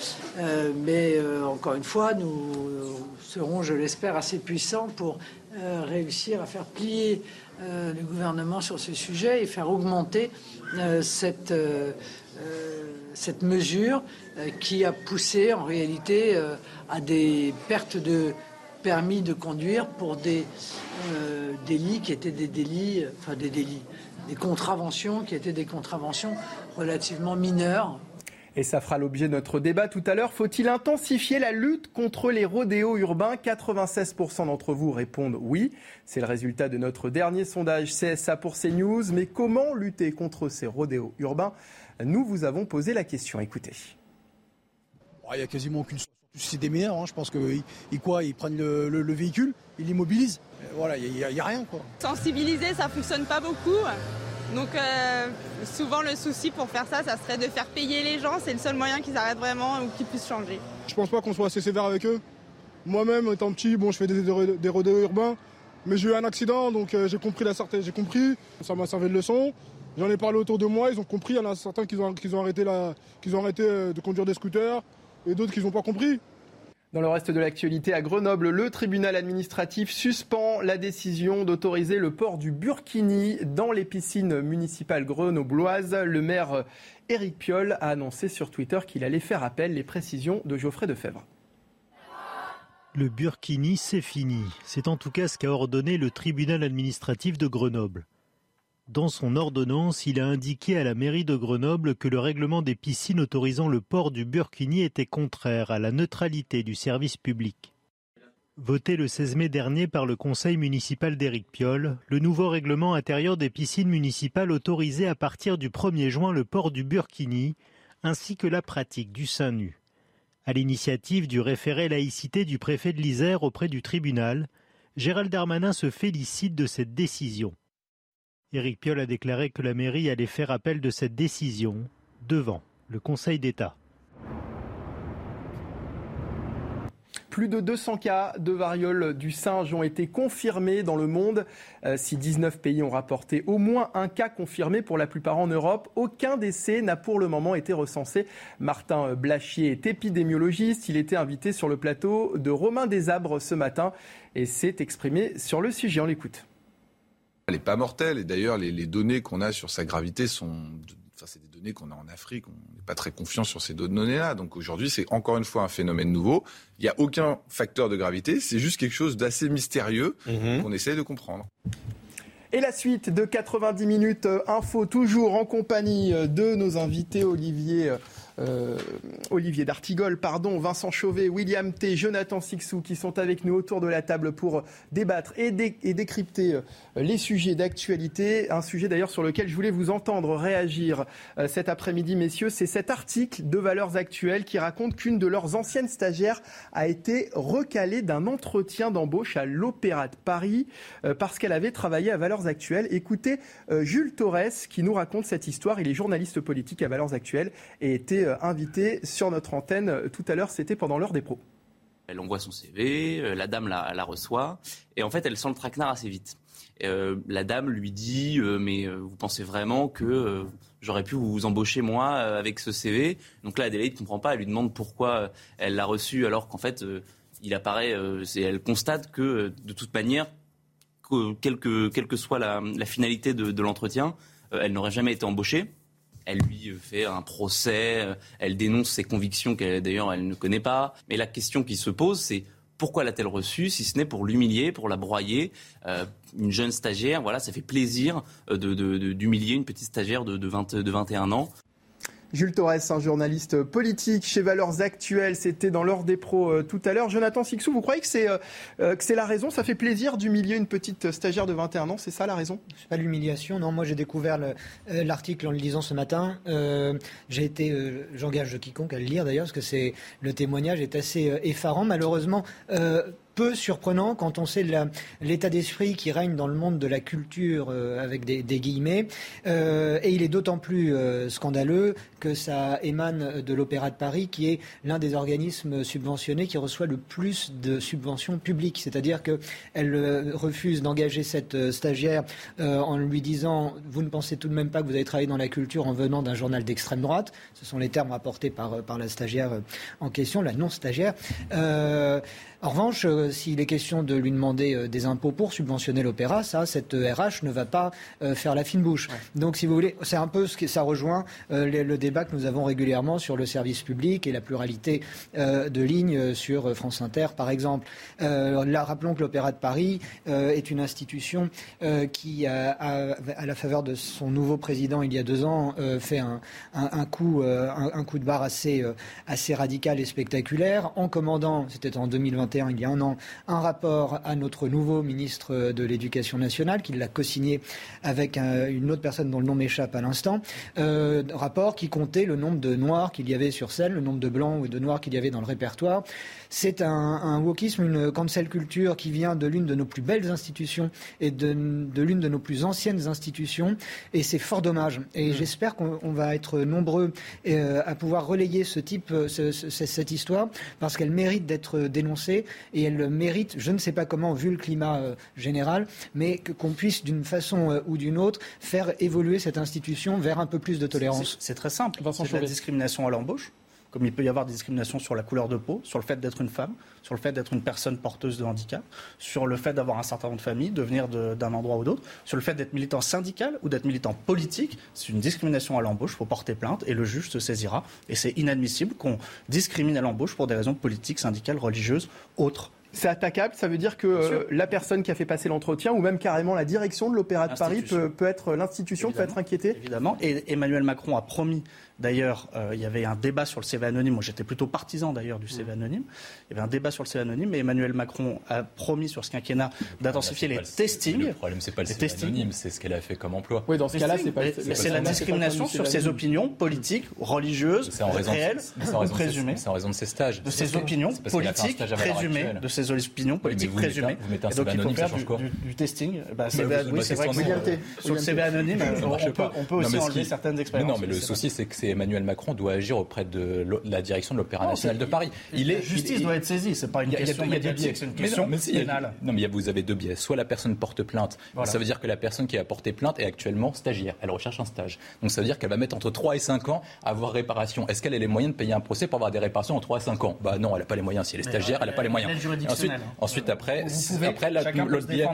mais encore une fois, nous serons, je l'espère, assez puissants pour réussir à faire plier le gouvernement sur ce sujet et faire augmenter cette cette mesure euh, qui a poussé en réalité euh, à des pertes de permis de conduire pour des euh, délits qui étaient des délits, enfin des délits, des contraventions qui étaient des contraventions relativement mineures. Et ça fera l'objet de notre débat tout à l'heure. Faut-il intensifier la lutte contre les rodéos urbains? 96% d'entre vous répondent oui. C'est le résultat de notre dernier sondage CSA pour CNews. Mais comment lutter contre ces rodéos urbains? Nous vous avons posé la question. Écoutez. Il n'y a quasiment aucune C'est des meilleurs, hein. je pense qu'ils ils, quoi, ils prennent le, véhicule, ils l'immobilisent. Voilà, il n'y a, rien. Quoi. Sensibiliser, ça fonctionne pas beaucoup. Donc euh, souvent le souci pour faire ça, ça serait de faire payer les gens. C'est le seul moyen qu'ils arrêtent vraiment ou qu'ils puissent changer. Je pense pas qu'on soit assez sévère avec eux. Moi-même, étant petit, bon, je fais des, des, rodéos urbains, mais j'ai eu un accident, donc euh, j'ai compris la certaine, j'ai compris. Ça m'a servi de leçon. J'en ai parlé autour de moi, ils ont compris. Il y en a certains qui ont, ont arrêté, la, ont arrêté euh, de conduire des scooters et d'autres qui n'ont pas compris. Dans le reste de l'actualité, à Grenoble, le tribunal administratif suspend la décision d'autoriser le port du burkini dans les piscines municipales grenobloises. Le maire Éric Piolle a annoncé sur Twitter qu'il allait faire appel les précisions de Geoffrey Defebvre. Le burkini, c'est fini. C'est en tout cas ce qu'a ordonné le tribunal administratif de Grenoble. Dans son ordonnance, il a indiqué à la mairie de Grenoble que le règlement des piscines autorisant le port du burkini était contraire à la neutralité du service public. Voté le 16 mai dernier par le conseil municipal d'Éric Piolle, le nouveau règlement intérieur des piscines municipales autorisait à partir du 1er juin le port du burkini ainsi que la pratique du sein nu. À l'initiative du référé laïcité du préfet de l'Isère auprès du tribunal, Gérald Darmanin se félicite de cette décision. Éric Piolle a déclaré que la mairie allait faire appel de cette décision devant le Conseil d'État. Plus de 200 cas de variole du singe ont été confirmés dans le monde. Euh, si 19 pays ont rapporté au moins un cas confirmé pour la plupart en Europe, aucun décès n'a pour le moment été recensé. Martin Blachier est épidémiologiste. Il était invité sur le plateau de Romain Desabres ce matin et s'est exprimé sur le sujet. On l'écoute. Elle n'est pas mortelle. Et d'ailleurs, les, données qu'on a sur sa gravité sont. Enfin, c'est des données qu'on a en Afrique. On n'est pas très confiant sur ces données-là. Donc aujourd'hui, c'est encore une fois un phénomène nouveau. Il n'y a aucun facteur de gravité. C'est juste quelque chose d'assez mystérieux mhm. qu'on essaie de comprendre. Et la suite de 90 minutes euh, info, toujours en compagnie euh, de nos invités, Olivier. Euh, Olivier D'Artigol, pardon, Vincent Chauvet, William T, Jonathan Sixou qui sont avec nous autour de la table pour débattre et, décrypter euh, les sujets d'actualité. Un sujet d'ailleurs sur lequel je voulais vous entendre réagir euh, cet après-midi, messieurs. C'est cet article de Valeurs Actuelles qui raconte qu'une de leurs anciennes stagiaires a été recalée d'un entretien d'embauche à l'Opéra de Paris parce qu'elle avait travaillé à Valeurs Actuelles. Écoutez Jules Torres qui nous raconte cette histoire. Il est journaliste politique à Valeurs Actuelles et était euh, invité sur notre antenne euh, tout à l'heure. C'était pendant l'heure des pros. Elle envoie son CV, euh, la dame la, reçoit, et en fait, elle sent le traquenard assez vite. la dame lui dit Mais vous pensez vraiment que j'aurais pu vous embaucher moi avec ce CV Donc là, Adélaïde ne comprend pas, elle lui demande pourquoi elle l'a reçu, alors qu'en fait, il apparaît, elle constate que de toute manière, quelle que, soit la, finalité de l'entretien, elle n'aurait jamais été embauchée elle lui fait un procès, euh, elle dénonce ses convictions qu'elle d'ailleurs elle ne connaît pas. Mais la question qui se pose, c'est pourquoi l'a-t-elle reçue si ce n'est pour l'humilier, pour la broyer euh, Une jeune stagiaire, voilà, ça fait plaisir euh, d'humilier une petite stagiaire de, de 21 ans. Jules Torres, un journaliste politique chez Valeurs Actuelles, c'était dans l'ordre des pros euh, tout à l'heure. Jonathan Sixou, vous croyez que c'est euh, euh, que c'est la raison? Ça fait plaisir d'humilier une petite stagiaire de 21 ans, c'est ça la raison? C'est pas l'humiliation, non. Moi j'ai découvert l'article en le lisant ce matin. j'ai été, j'engage quiconque à le lire d'ailleurs, parce que c'est le témoignage est assez effarant. Malheureusement, peu surprenant quand on sait l'état d'esprit qui règne dans le monde de la culture euh, avec des, guillemets. Euh, et il est d'autant plus euh, scandaleux que ça émane de l'Opéra de Paris, qui est l'un des organismes subventionnés qui reçoit le plus de subventions publiques. C'est-à-dire qu'elle refuse d'engager cette stagiaire en lui disant Vous ne pensez tout de même pas que vous avez travaillé dans la culture en venant d'un journal d'extrême droite. Ce sont les termes rapportés par, par la stagiaire en question, la non-stagiaire. En revanche, euh, s'il est question de lui demander euh, des impôts pour subventionner l'opéra, ça, cette RH ne va pas euh, faire la fine bouche. Donc, si vous voulez, c'est un peu ce que ça rejoint le, débat que nous avons régulièrement sur le service public et la pluralité de lignes sur France Inter, par exemple. là, rappelons que l'Opéra de Paris est une institution qui, a, à la faveur de son nouveau président il y a deux ans, fait un, coup, un, coup de barre assez, assez radical et spectaculaire en commandant, c'était en 2021, il y a un an, un rapport à notre nouveau ministre de l'Éducation nationale, qui l'a co-signé avec une autre personne dont le nom m'échappe à l'instant. rapport qui comptait le nombre de noirs qu'il y avait sur scène, le nombre de blancs ou de noirs qu'il y avait dans le répertoire. C'est un, un wokisme, une cancel culture qui vient de l'une de nos plus belles institutions et de, l'une de nos plus anciennes institutions. Et c'est fort dommage. Et mm. j'espère qu'on va être nombreux euh, à pouvoir relayer ce type, euh, cette histoire, parce qu'elle mérite d'être dénoncée et elle mérite, je ne sais pas comment, vu le climat euh, général, mais qu'on puisse d'une façon ou d'une autre faire évoluer cette institution vers un peu plus de tolérance. C'est très simple. C'est la discrimination à l'embauche comme il peut y avoir des discriminations sur la couleur de peau, sur le fait d'être une femme, sur le fait d'être une personne porteuse de handicap, sur le fait d'avoir un certain nombre de familles, de venir d'un endroit ou d'autre, sur le fait d'être militant syndical ou d'être militant politique. C'est une discrimination à l'embauche, il faut porter plainte et le juge se saisira. Et c'est inadmissible qu'on discrimine à l'embauche pour des raisons politiques, syndicales, religieuses, autres c'est attaquable, ça veut dire que euh, la personne qui a fait passer l'entretien ou même carrément la direction de l'Opéra de Paris peut, peut être l'institution peut être inquiétée. Évidemment, et Emmanuel Macron a promis D'ailleurs, euh, il y avait un débat sur le CV anonyme. Moi, j'étais plutôt partisan d'ailleurs du CV anonyme. Il y avait un débat sur le CV anonyme et Emmanuel Macron a promis sur ce quinquennat d'intensifier les testings. Le problème, c'est pas le CV anonyme, c'est ce qu'elle a fait comme emploi. Oui, dans ce cas-là, c'est pas. C'est la discrimination sur ses opinions politiques, religieuses, réelles ou présumées. C'est en raison de ses stages. De ses opinions politiques présumées, de ses opinions politiques présumées. Vous mettez un CV anonyme, ça change quoi Du testing. Bah, c'est vrai que sur le CV anonyme, on peut aussi enlever certaines expériences. Non, mais le souci, c'est que Emmanuel Macron doit agir auprès de la direction de l'Opéra national de Paris. Il est, la justice doit être saisie, c'est pas une question médiatique, c'est une question pénale. Non, mais vous avez deux biais. Soit la personne porte plainte, ça veut dire que la personne qui a porté plainte est actuellement stagiaire, elle recherche un stage. Donc ça veut dire qu'elle va mettre entre 3 et 5 ans à avoir réparation. Est-ce qu'elle a les moyens de payer un procès pour avoir des réparations en 3 à 5 ans? Bah non, elle n'a pas les moyens. Si elle est stagiaire, elle n'a pas les moyens. Ensuite, ensuite après, après l'autre biais,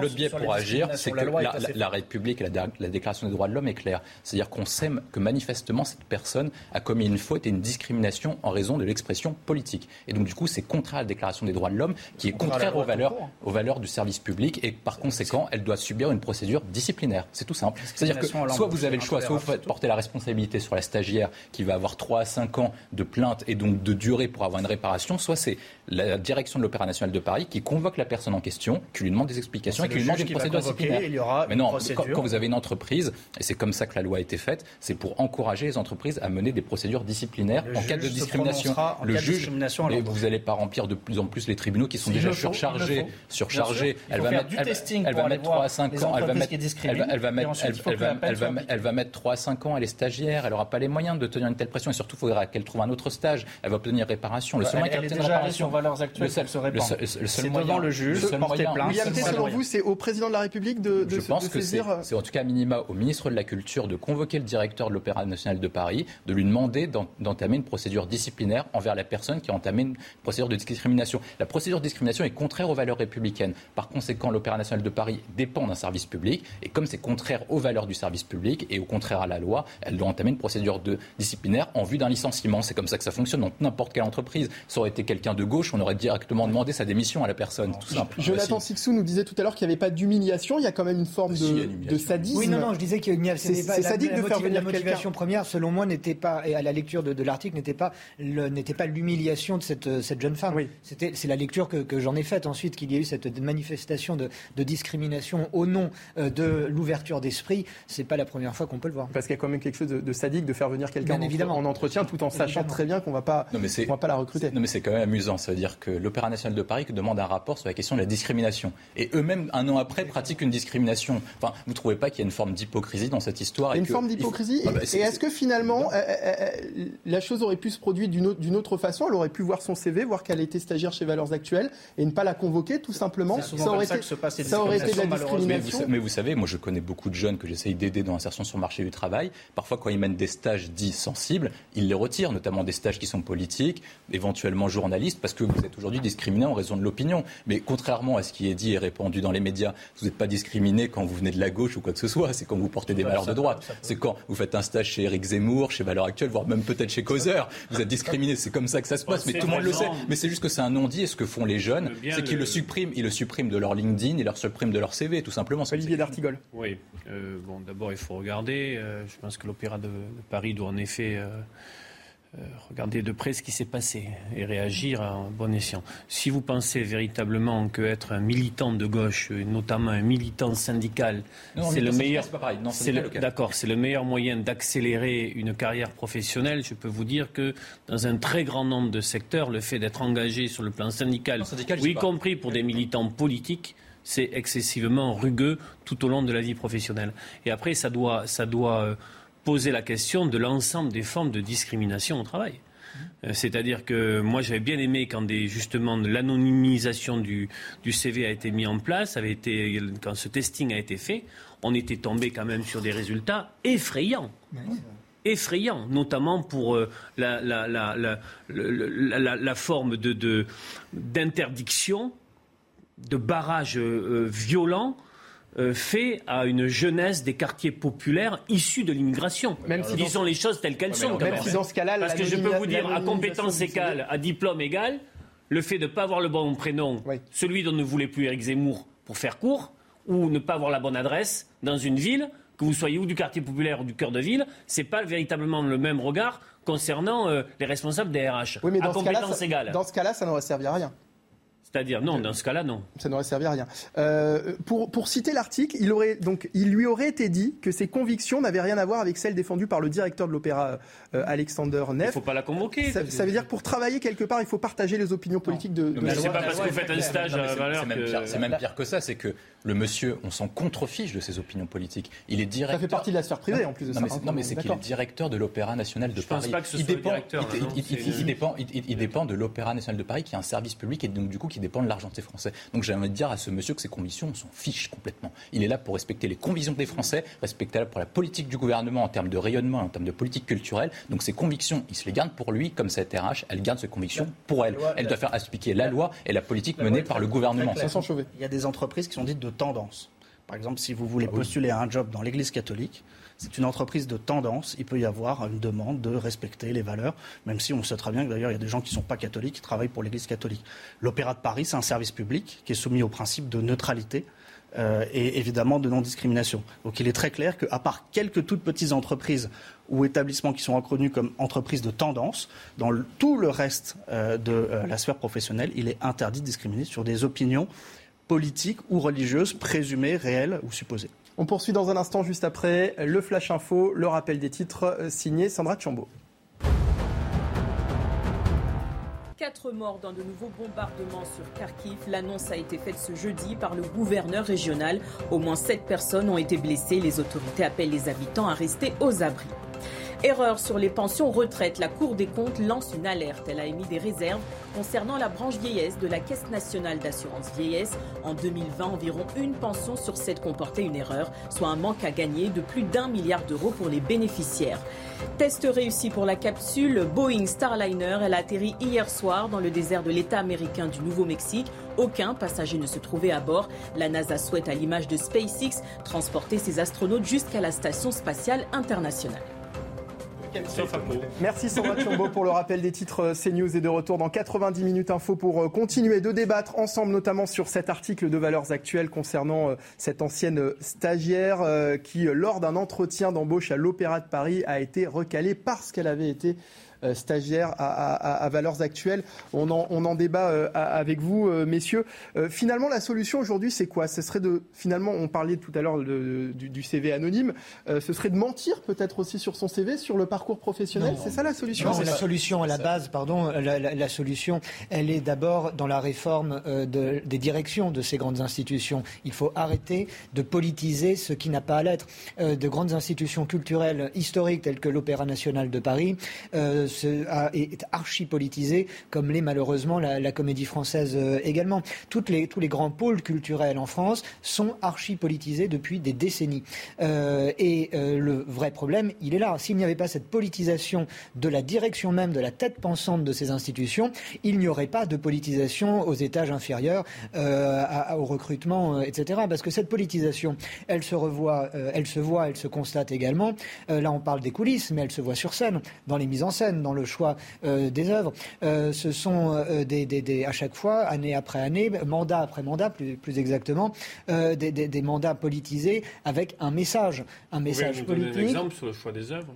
l'autre biais pour agir, c'est que la République et la Déclaration des droits de l'homme est claire. C'est-à-dire qu'on sait que manifestement cette personne a commis une faute et une discrimination en raison de l'expression politique. Et donc, du coup, c'est contraire à la Déclaration des droits de l'homme, qui est contraire aux valeurs, aux valeurs du service public, et par conséquent, elle doit subir une procédure disciplinaire. C'est tout simple. C'est-à-dire que soit vous avez le choix, soit vous faites porter la responsabilité sur la stagiaire qui va avoir 3 à 5 ans de plainte et donc de durée pour avoir une réparation, soit c'est la direction de l'Opéra national de Paris qui convoque la personne en question, qui lui demande des explications et qui lui demande une procédure disciplinaire. Mais non, quand, vous avez une entreprise, et c'est comme ça que la loi a été faite, c'est pour encourager les entreprises à mener des procédures disciplinaires en cas de discrimination. le juge, mais vous n'allez pas remplir de plus en plus les tribunaux qui sont déjà surchargés. surchargés. Elle va mettre, elle, va mettre 3 à 5 ans. Elle va mettre, elle va mettre, elle va mettre 3 à 5 ans. Elle est stagiaire. Elle n'aura pas les moyens de tenir une telle pression. Et surtout, il faudra qu'elle trouve un autre stage. Elle va obtenir réparation. Le seul moyen qu'elle réparation. valeurs actuelles, le seul, le c'est devant le juge, porter plainte. William selon vous, c'est au président de la République de, de Je pense que c'est en tout cas minima au ministre de la Culture de convoquer le directeur de l'Opéra de Paris, de lui demander d'entamer une procédure disciplinaire envers la personne qui a entamé une procédure de discrimination. La procédure de discrimination est contraire aux valeurs républicaines. Par conséquent, l'Opéra national de Paris dépend d'un service public et comme c'est contraire aux valeurs du service public et au contraire à la loi, elle doit entamer une procédure de disciplinaire en vue d'un licenciement. C'est comme ça que ça fonctionne dans n'importe quelle entreprise. Ça aurait été quelqu'un de gauche, on aurait directement demandé sa démission à la personne. Tout simple. Jonathan Sixou nous disait tout à l'heure qu'il n'y avait pas d'humiliation. Il y a quand même une forme de, sadisme. Oui, non, non, je disais qu'il n'y avait pas. C'est sadique de faire venir La motivation première, selon moi, n'était pas, et à la lecture de, de l'article, n'était pas n'était pas l'humiliation de cette, cette jeune femme. Oui. C'était, c'est la lecture que, que j'en ai faite ensuite, qu'il y a eu cette manifestation de, de discrimination au nom euh, de l'ouverture d'esprit. C'est pas la première fois qu'on peut le voir. Parce qu'il y a quand même quelque chose de, sadique de faire venir quelqu'un en, en, entretien tout en sachant très bien qu'on va pas, non, mais va pas la recruter. Non mais c'est quand même amusant. Ça veut dire que l'Opéra national de Paris demande un rapport sur la question de la discrimination. Et eux-mêmes, un an après, pratiquent une discrimination. Enfin, vous trouvez pas qu'il y a une forme d'hypocrisie dans cette histoire Une forme d'hypocrisie. Ah bah, et est-ce que finalement, euh, euh, la chose aurait pu se produire d'une autre, autre, façon? Elle aurait pu voir son CV, voir qu'elle était stagiaire chez Valeurs Actuelles et ne pas la convoquer, tout simplement? Ça aurait, été, ça aurait été de la discrimination. Mais vous, savez, moi je connais beaucoup de jeunes que j'essaye d'aider dans l'insertion sur le marché du travail. Parfois, quand ils mènent des stages dits sensibles, ils les retirent, notamment des stages qui sont politiques, éventuellement journalistes, parce que vous êtes aujourd'hui discriminé en raison de l'opinion. Mais contrairement à ce qui est dit et répandu dans les médias, vous n'êtes pas discriminé quand vous venez de la gauche ou quoi que ce soit. C'est quand vous portez des valeurs de droite. C'est quand vous faites un stage chez Éric Zemmour, chez Valeurs Actuelles, voire même peut-être chez Causeur. Vous êtes discriminé c'est comme ça que ça se passe, mais tout le monde le sait. Mais c'est juste que c'est un non-dit. Et ce que font les jeunes, c'est qu'ils le... suppriment. Ils le suppriment de leur LinkedIn, ils le suppriment de leur CV, tout simplement. Olivier d'Artigol. Oui. Euh, bon, d'abord, il faut regarder. Euh, je pense que l'Opéra de, Paris doit en effet. euh, regarder de près ce qui s'est passé et réagir à bon escient. Si vous pensez véritablement qu'être un militant de gauche, notamment un militant syndical, c'est le meilleur, d'accord, c'est le meilleur moyen d'accélérer une carrière professionnelle, je peux vous dire que dans un très grand nombre de secteurs, le fait d'être engagé sur le plan syndical, y compris pour des militants politiques, c'est excessivement rugueux tout au long de la vie professionnelle. Et après, ça doit, ça doit euh, poser la question de l'ensemble des formes de discrimination au travail. Euh, c'est-à-dire que moi j'avais bien aimé quand des, justement l'anonymisation du, CV a été mis en place, avait été, quand ce testing a été fait, on était tombé quand même sur des résultats effrayants. effrayants, notamment pour euh, la, la, forme d'interdiction, de, de barrage euh, violent euh, fait à une jeunesse des quartiers populaires issus de l'immigration. Disons les choses telles qu'elles sont. Même si dans ce cas-là, Parce que je peux vous dire, à compétence égale, à diplôme égal, le fait de ne pas avoir le bon prénom, celui dont ne voulait plus Éric Zemmour pour faire court, ou ne pas avoir la bonne adresse dans une ville, que vous soyez ou du quartier populaire ou du cœur de ville, c'est pas véritablement le même regard concernant euh, les responsables des RH. Oui, mais dans à compétence égale. Dans ce cas-là, ça n'aurait servi à rien. C'est-à-dire, non, dans ce cas-là, non. Ça n'aurait servi à rien. Euh, pour, pour, citer l'article, il, aurait, donc, il lui aurait été dit que ses convictions n'avaient rien à voir avec celles défendues par le directeur de l'opéra, euh, Alexander Neff. Il ne faut pas la convoquer. Ça, veut dire que pour travailler quelque part, il faut partager les opinions politiques de, de mais C'est pas parce que vous faites un stage à valeur. C'est même, pire que ça, c'est que le monsieur, on s'en contrefiche de ses opinions politiques. Il est directeur. Ça fait partie de la sphère privée en plus de ça. non, mais c'est qu'il est directeur de l'Opéra National de Paris. il dépend, il, dépend, il, dépend de l'Opéra National de Paris qui est un service public et donc du coup qui dépend de l'argent des Français. Donc j'ai envie de dire à ce monsieur que ses convictions, on s'en fiche complètement. Il est là pour respecter les convictions des Français, respecter pour la politique du gouvernement en termes de rayonnement, en termes de politique culturelle. Donc ses convictions, il se les garde pour lui, comme cette RH, elle garde ses convictions pour elle. Elle doit faire expliquer la loi et la politique menée par le gouvernement. Il y a des entreprises qui sont dites de tendance. Par exemple, si vous voulez ah postuler à un job dans l'Église catholique, c'est une entreprise de tendance. Il peut y avoir une demande de respecter les valeurs, même si on sait très bien que d'ailleurs il y a des gens qui ne sont pas catholiques qui travaillent pour l'Église catholique. L'Opéra de Paris, c'est un service public qui est soumis au principe de neutralité. Euh, et évidemment de non-discrimination. Donc il est très clair qu'à part quelques toutes petites entreprises ou établissements qui sont reconnus comme entreprises de tendance, dans tout le reste euh, de euh, la sphère professionnelle, il est interdit de discriminer sur des opinions politiques ou religieuses présumées, réelles ou supposées. On poursuit dans un instant, juste après, le Flash Info, le rappel des titres euh, signé Sandra Chambaud. Quatre morts dans de nouveaux bombardements sur Kharkiv. L'annonce a été faite ce jeudi par le gouverneur régional. Au moins sept personnes ont été blessées. Les autorités appellent les habitants à rester aux abris. Erreur sur les pensions retraite. La Cour des comptes lance une alerte. Elle a émis des réserves concernant la branche vieillesse de la Caisse nationale d'assurance vieillesse. En 2020, environ une pension sur sept comportait une erreur, soit un manque à gagner de plus d'un milliard d'euros pour les bénéficiaires. Test réussi pour la capsule Boeing Starliner. Elle a atterri hier soir dans le désert de l'État américain du Nouveau-Mexique. Aucun passager ne se trouvait à bord. La NASA souhaite, à l'image de SpaceX, transporter ses astronautes jusqu'à la station spatiale internationale. Merci Sandra Chombo pour le rappel des titres euh, CNews et de retour dans 90 minutes info pour euh, continuer de débattre ensemble notamment sur cet article de valeurs actuelles concernant euh, cette ancienne stagiaire qui lors d'un entretien d'embauche à l'Opéra de Paris a été recalée parce qu'elle avait été stagiaires à, valeurs actuelles. On en, débat euh, avec vous, euh, messieurs. finalement, la solution aujourd'hui, c'est quoi? Ce serait de, finalement, on parlait tout à l'heure du, CV anonyme, ce serait de mentir peut-être aussi sur son CV, sur le parcours professionnel? C'est ça la solution? Non, la solution à la base, pardon, la, solution, elle est d'abord dans la réforme des directions de ces grandes institutions. Il faut arrêter de politiser ce qui n'a pas à l'être. de grandes institutions culturelles historiques telles que l'Opéra national de Paris est archi politisé, comme l'est malheureusement la, comédie française euh, également. Les, tous les grands pôles culturels en France sont archi politisés depuis des décennies. Euh, et euh, le vrai problème, il est là. S'il n'y avait pas cette politisation de la direction même, de la tête pensante de ces institutions, il n'y aurait pas de politisation aux étages inférieurs, au recrutement, etc. Parce que cette politisation, elle se revoit, elle se voit, elle se constate également. là, on parle des coulisses, mais elle se voit sur scène, dans les mises en scène, dans le choix euh, des œuvres. Euh, ce sont euh, des, à chaque fois, année après année, mandat après mandat, plus, plus exactement, des, mandats politisés avec un message, un message Vous politique. Donner un exemple sur le choix des œuvres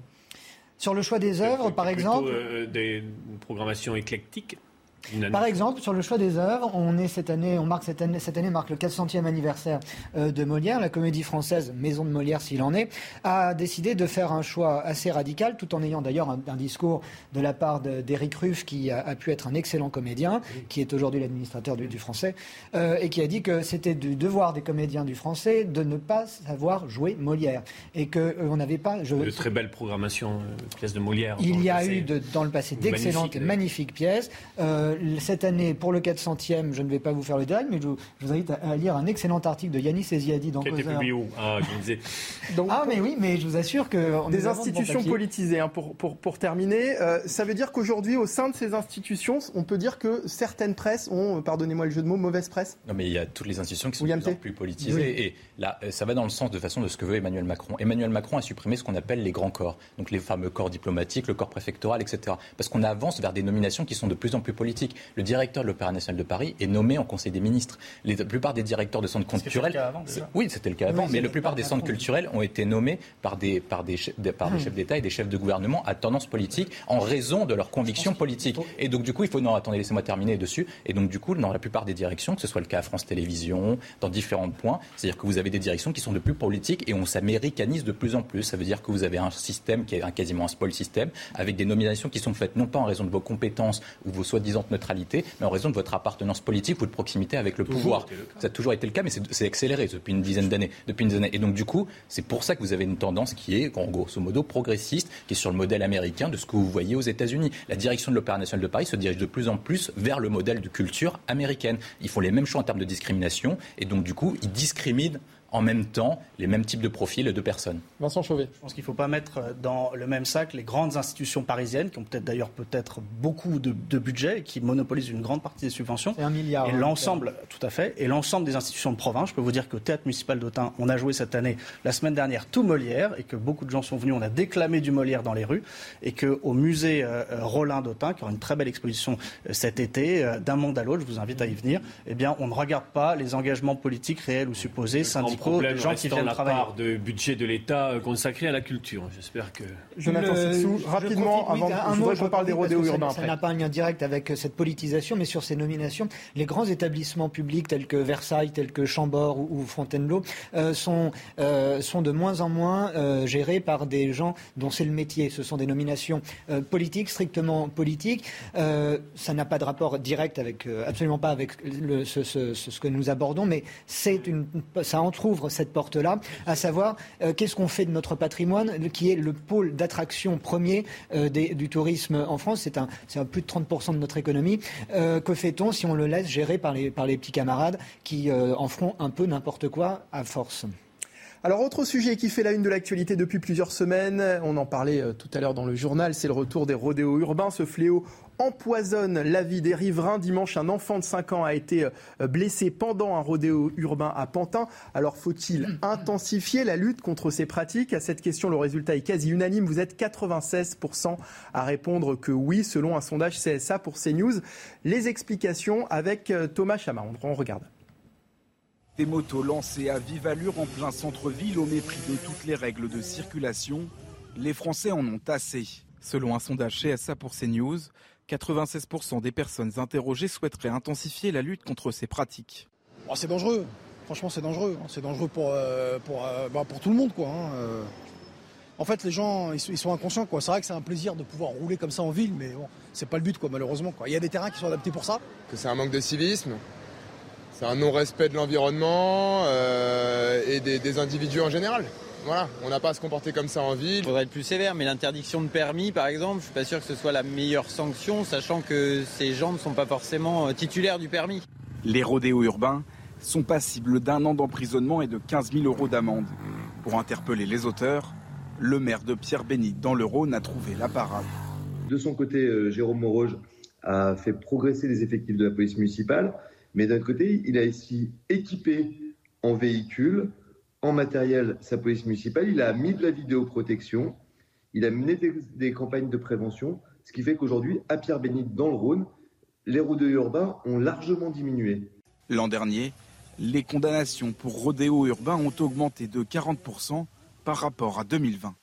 Sur le choix des œuvres, par exemple. Euh, des programmations éclectiques. Par exemple, sur le choix des œuvres, on est cette année, on marque cette année, cette année marque le 400e anniversaire euh, de Molière. La comédie française, Maison de Molière s'il en est, a décidé de faire un choix assez radical, tout en ayant d'ailleurs un, discours de la part d'Éric Ruff, qui a, pu être un excellent comédien, qui est aujourd'hui l'administrateur du, français, euh, et qui a dit que c'était du devoir des comédiens du français de ne pas savoir jouer Molière, et que euh, on n'avait pas. Je, de très belles programmations, pièces de Molière. Il y a eu dans le passé d'excellentes et magnifiques pièces. Euh, cette année, pour le 400e, je ne vais pas vous faire le détail, mais je vous, invite à, lire un excellent article de Yanis Eziadi dans Qui a été publié où Ah, ah mais oui, mais je vous assure que... Des institutions politisées, hein, pour, pour, pour, terminer. Euh, ça veut dire qu'aujourd'hui, au sein de ces institutions, on peut dire que certaines presses ont, pardonnez-moi le jeu de mots, mauvaise presse Non, mais il y a toutes les institutions qui sont de plus, plus politisées. Et là, euh, ça va dans le sens de façon de ce que veut Emmanuel Macron. Emmanuel Macron a supprimé ce qu'on appelle les grands corps, donc les fameux corps diplomatiques, le corps préfectoral, etc. Parce qu'on avance vers des nominations qui sont de plus en plus politiques le directeur de l'Opéra national de Paris est nommé en Conseil des ministres. la plupart des directeurs de centres culturels. Oui, c'était le cas avant, mais la plupart des centres culturels ont été nommés par des, par des, par des hmm. chefs d'État et des chefs de gouvernement à tendance politique en raison de leurs convictions politiques. Et donc, du coup, il faut. Non, attendez, laissez-moi terminer dessus. Et donc, du coup, dans la plupart des directions, que ce soit le cas à France Télévisions, dans différents points, c'est-à-dire que vous avez des directions qui sont de plus politiques et on s'américanise de plus en plus. Ça veut dire que vous avez un système qui est un, quasiment un spoil système, avec des nominations qui sont faites non pas en raison de vos compétences ou vos soi-disant neutralité, mais en raison de votre appartenance politique ou de proximité avec le pouvoir. Ça a toujours été le cas, mais c'est accéléré depuis une dizaine d'années. Depuis une Et donc, du coup, c'est pour ça que vous avez une tendance qui est, en grosso modo, progressiste, qui est sur le modèle américain de ce que vous voyez aux États-Unis. La direction de l'Opéra national de Paris se dirige de plus en plus vers le modèle de culture américaine. Ils font les mêmes choix en termes de discrimination, et donc, du coup, ils discriminent en même temps les mêmes types de profils de personnes. Vincent Chauvet. Je pense qu'il ne faut pas mettre dans le même sac les grandes institutions parisiennes qui ont peut-être d'ailleurs peut-être beaucoup de, budget et qui monopolisent une grande partie des subventions. C'est un milliard. Et hein, l'ensemble, tout à fait, et l'ensemble des institutions de province. Je peux vous dire que Théâtre municipal d'Autun, on a joué cette année, la semaine dernière, tout Molière et que beaucoup de gens sont venus. On a déclamé du Molière dans les rues et qu'au musée euh, euh, Rollin d'Autun, qui aura une très belle exposition euh, cet été, d'un monde à l'autre, je vous invite à y venir. Eh bien, on ne regarde pas les engagements politiques réels ou supposés, syndicaux problème gens qui viennent la part de budget de l'État euh, consacré à la culture. J'espère que. Jonathan Sissou, rapidement, avant un je je parle des rodéos urbains. Ça n'a pas un lien direct avec euh, cette politisation, mais sur ces nominations, les grands établissements publics tels que Versailles, tels que Chambord ou, Fontainebleau euh, sont, sont de moins en moins gérés par des gens dont c'est le métier. Ce sont des nominations politiques, strictement politiques. ça n'a pas de rapport direct avec, absolument pas avec le, ce, ce, ce, que nous abordons, mais c'est une, ça entrouvre cette porte-là, à savoir euh, qu'est-ce qu'on fait de notre patrimoine, qui est le pôle d'attraction premier euh, du tourisme en France. C'est un, un, plus de 30% de notre économie. Euh, que fait-on si on le laisse gérer par les, par les petits camarades qui en feront un peu n'importe quoi à force? Alors, autre sujet qui fait la une de l'actualité depuis plusieurs semaines, on en parlait tout à l'heure dans le journal, c'est le retour des rodéos urbains, ce fléau empoisonne la vie des riverains. Dimanche, un enfant de 5 ans a été euh, blessé pendant un rodéo urbain à Pantin. Alors faut-il intensifier la lutte contre ces pratiques? À cette question, le résultat est quasi unanime. Vous êtes 96% à répondre que oui, selon un sondage CSA pour CNews. Les explications avec euh, Thomas Chama. On regarde. Des motos lancées à vive allure en plein centre-ville au mépris de toutes les règles de circulation. Les Français en ont assez. Selon un sondage CSA pour CNews, 96% des personnes interrogées souhaiteraient intensifier la lutte contre ces pratiques. Oh, c'est dangereux, franchement c'est dangereux. Hein. C'est dangereux pour, euh, pour, euh, bah, pour tout le monde. Quoi, hein. euh. En fait, les gens, ils sont, inconscients. C'est vrai que c'est un plaisir de pouvoir rouler comme ça en ville, mais bon, c'est pas le but, quoi, malheureusement. Quoi. Il y a des terrains qui sont adaptés pour ça. Que c'est un manque de civisme, c'est un non-respect de l'environnement et des individus en général. Voilà, on n'a pas à se comporter comme ça en ville. Il faudrait être plus sévère, mais l'interdiction de permis, par exemple, je suis pas sûr que ce soit la meilleure sanction, sachant que ces gens ne sont pas forcément euh, titulaires du permis. Les rodéos urbains sont passibles d'un an d'emprisonnement et de 15 000 euros d'amende. Pour interpeller les auteurs, le maire de Pierre-Bénite dans le Rhône a trouvé la parade. De son côté, euh, Jérôme Moroge a fait progresser les effectifs de la police municipale, mais d'un côté, il a ici équipé en véhicules en matériel sa police municipale, il a mis de la vidéoprotection, il a mené des, campagnes de prévention, ce qui fait qu'aujourd'hui, à Pierre-Bénite, dans le Rhône, les rodéos urbains ont largement diminué. L'an dernier, les condamnations pour rodéos urbains ont augmenté de 40% par rapport à 2020.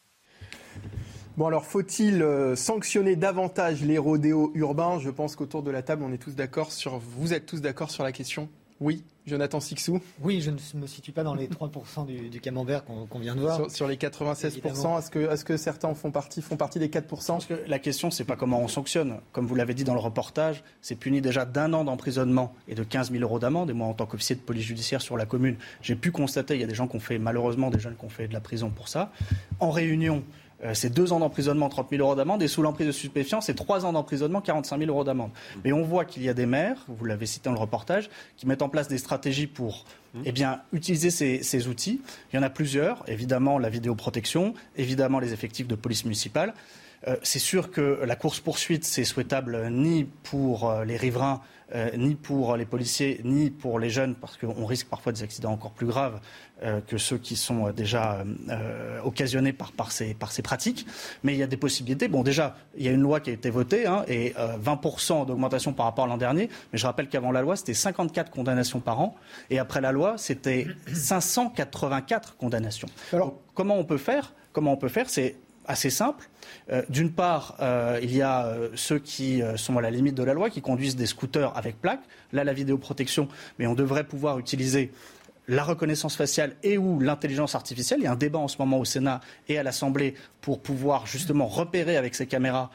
Bon alors faut-il euh, sanctionner davantage les rodéos urbains? Je pense qu'autour de la table on est tous d'accord sur vous êtes tous d'accord sur la question Oui, Jonathan Sixou Oui, je ne me situe pas dans les 3% du, du camembert qu'on vient de voir. Sur, les 96%, est-ce que, est que, certains font partie, font partie des 4% Parce que la question, c'est pas comment on sanctionne. Comme vous l'avez dit dans le reportage, c'est puni déjà d'un an d'emprisonnement et de 15 000 euros d'amende. Et moi, en tant qu'officier de police judiciaire sur la commune, j'ai pu constater, il y a des gens qui ont fait, malheureusement, des jeunes qui ont fait de la prison pour ça. En réunion, euh, c'est deux ans d'emprisonnement, 30 000 euros d'amende, et sous l'emprise de stupéfiants, c'est trois ans d'emprisonnement, 45 000 euros d'amende. Mais on voit qu'il y a des maires, vous l'avez cité dans le reportage, qui mettent en place des stratégies pour mmh. eh bien, utiliser ces, outils. Il y en a plusieurs, évidemment la vidéoprotection, évidemment les effectifs de police municipale. Euh, c'est sûr que la course-poursuite, c'est souhaitable ni pour euh, les riverains euh, ni pour les policiers, ni pour les jeunes, parce qu'on risque parfois des accidents encore plus graves euh, que ceux qui sont euh, déjà occasionnés par, par, ces, par, ces, pratiques. Mais il y a des possibilités. Bon, déjà, il y a une loi qui a été votée, hein, et 20% d'augmentation par rapport à l'an dernier. Mais je rappelle qu'avant la loi, c'était 54 condamnations par an, et après la loi, c'était 584 condamnations. Alors, comment on peut faire? Comment on peut faire? C'est assez simple. Euh, d'une part, euh, il y a euh, ceux qui sont à la limite de la loi, qui conduisent des scooters avec plaque. Là, la vidéoprotection, mais on devrait pouvoir utiliser la reconnaissance faciale et ou l'intelligence artificielle. Il y a un débat en ce moment au Sénat et à l'Assemblée pour pouvoir justement repérer avec ces caméras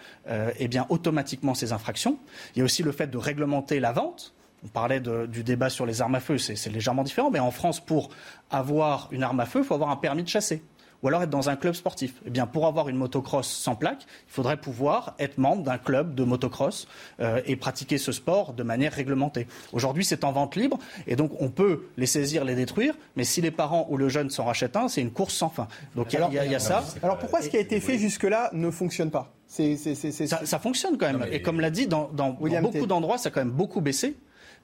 eh bien, automatiquement ces infractions. Il y a aussi le fait de réglementer la vente. On parlait du débat sur les armes à feu, c'est légèrement différent, mais en France, pour avoir une arme à feu, il faut avoir un permis de chasser ou alors être dans un club sportif. Eh bien, pour avoir une motocross sans plaque, il faudrait pouvoir être membre d'un club de motocross euh, et pratiquer ce sport de manière réglementée. Aujourd'hui, c'est en vente libre et donc on peut les saisir, les détruire, mais si les parents ou le jeune s'en rachètent un, c'est une course sans fin. Donc il y, a ça. Alors pourquoi ce qui a été fait jusque-là ne fonctionne pas? Ça, fonctionne quand même. Et comme l'a dit, dans, dans beaucoup d'endroits, ça a quand même beaucoup baissé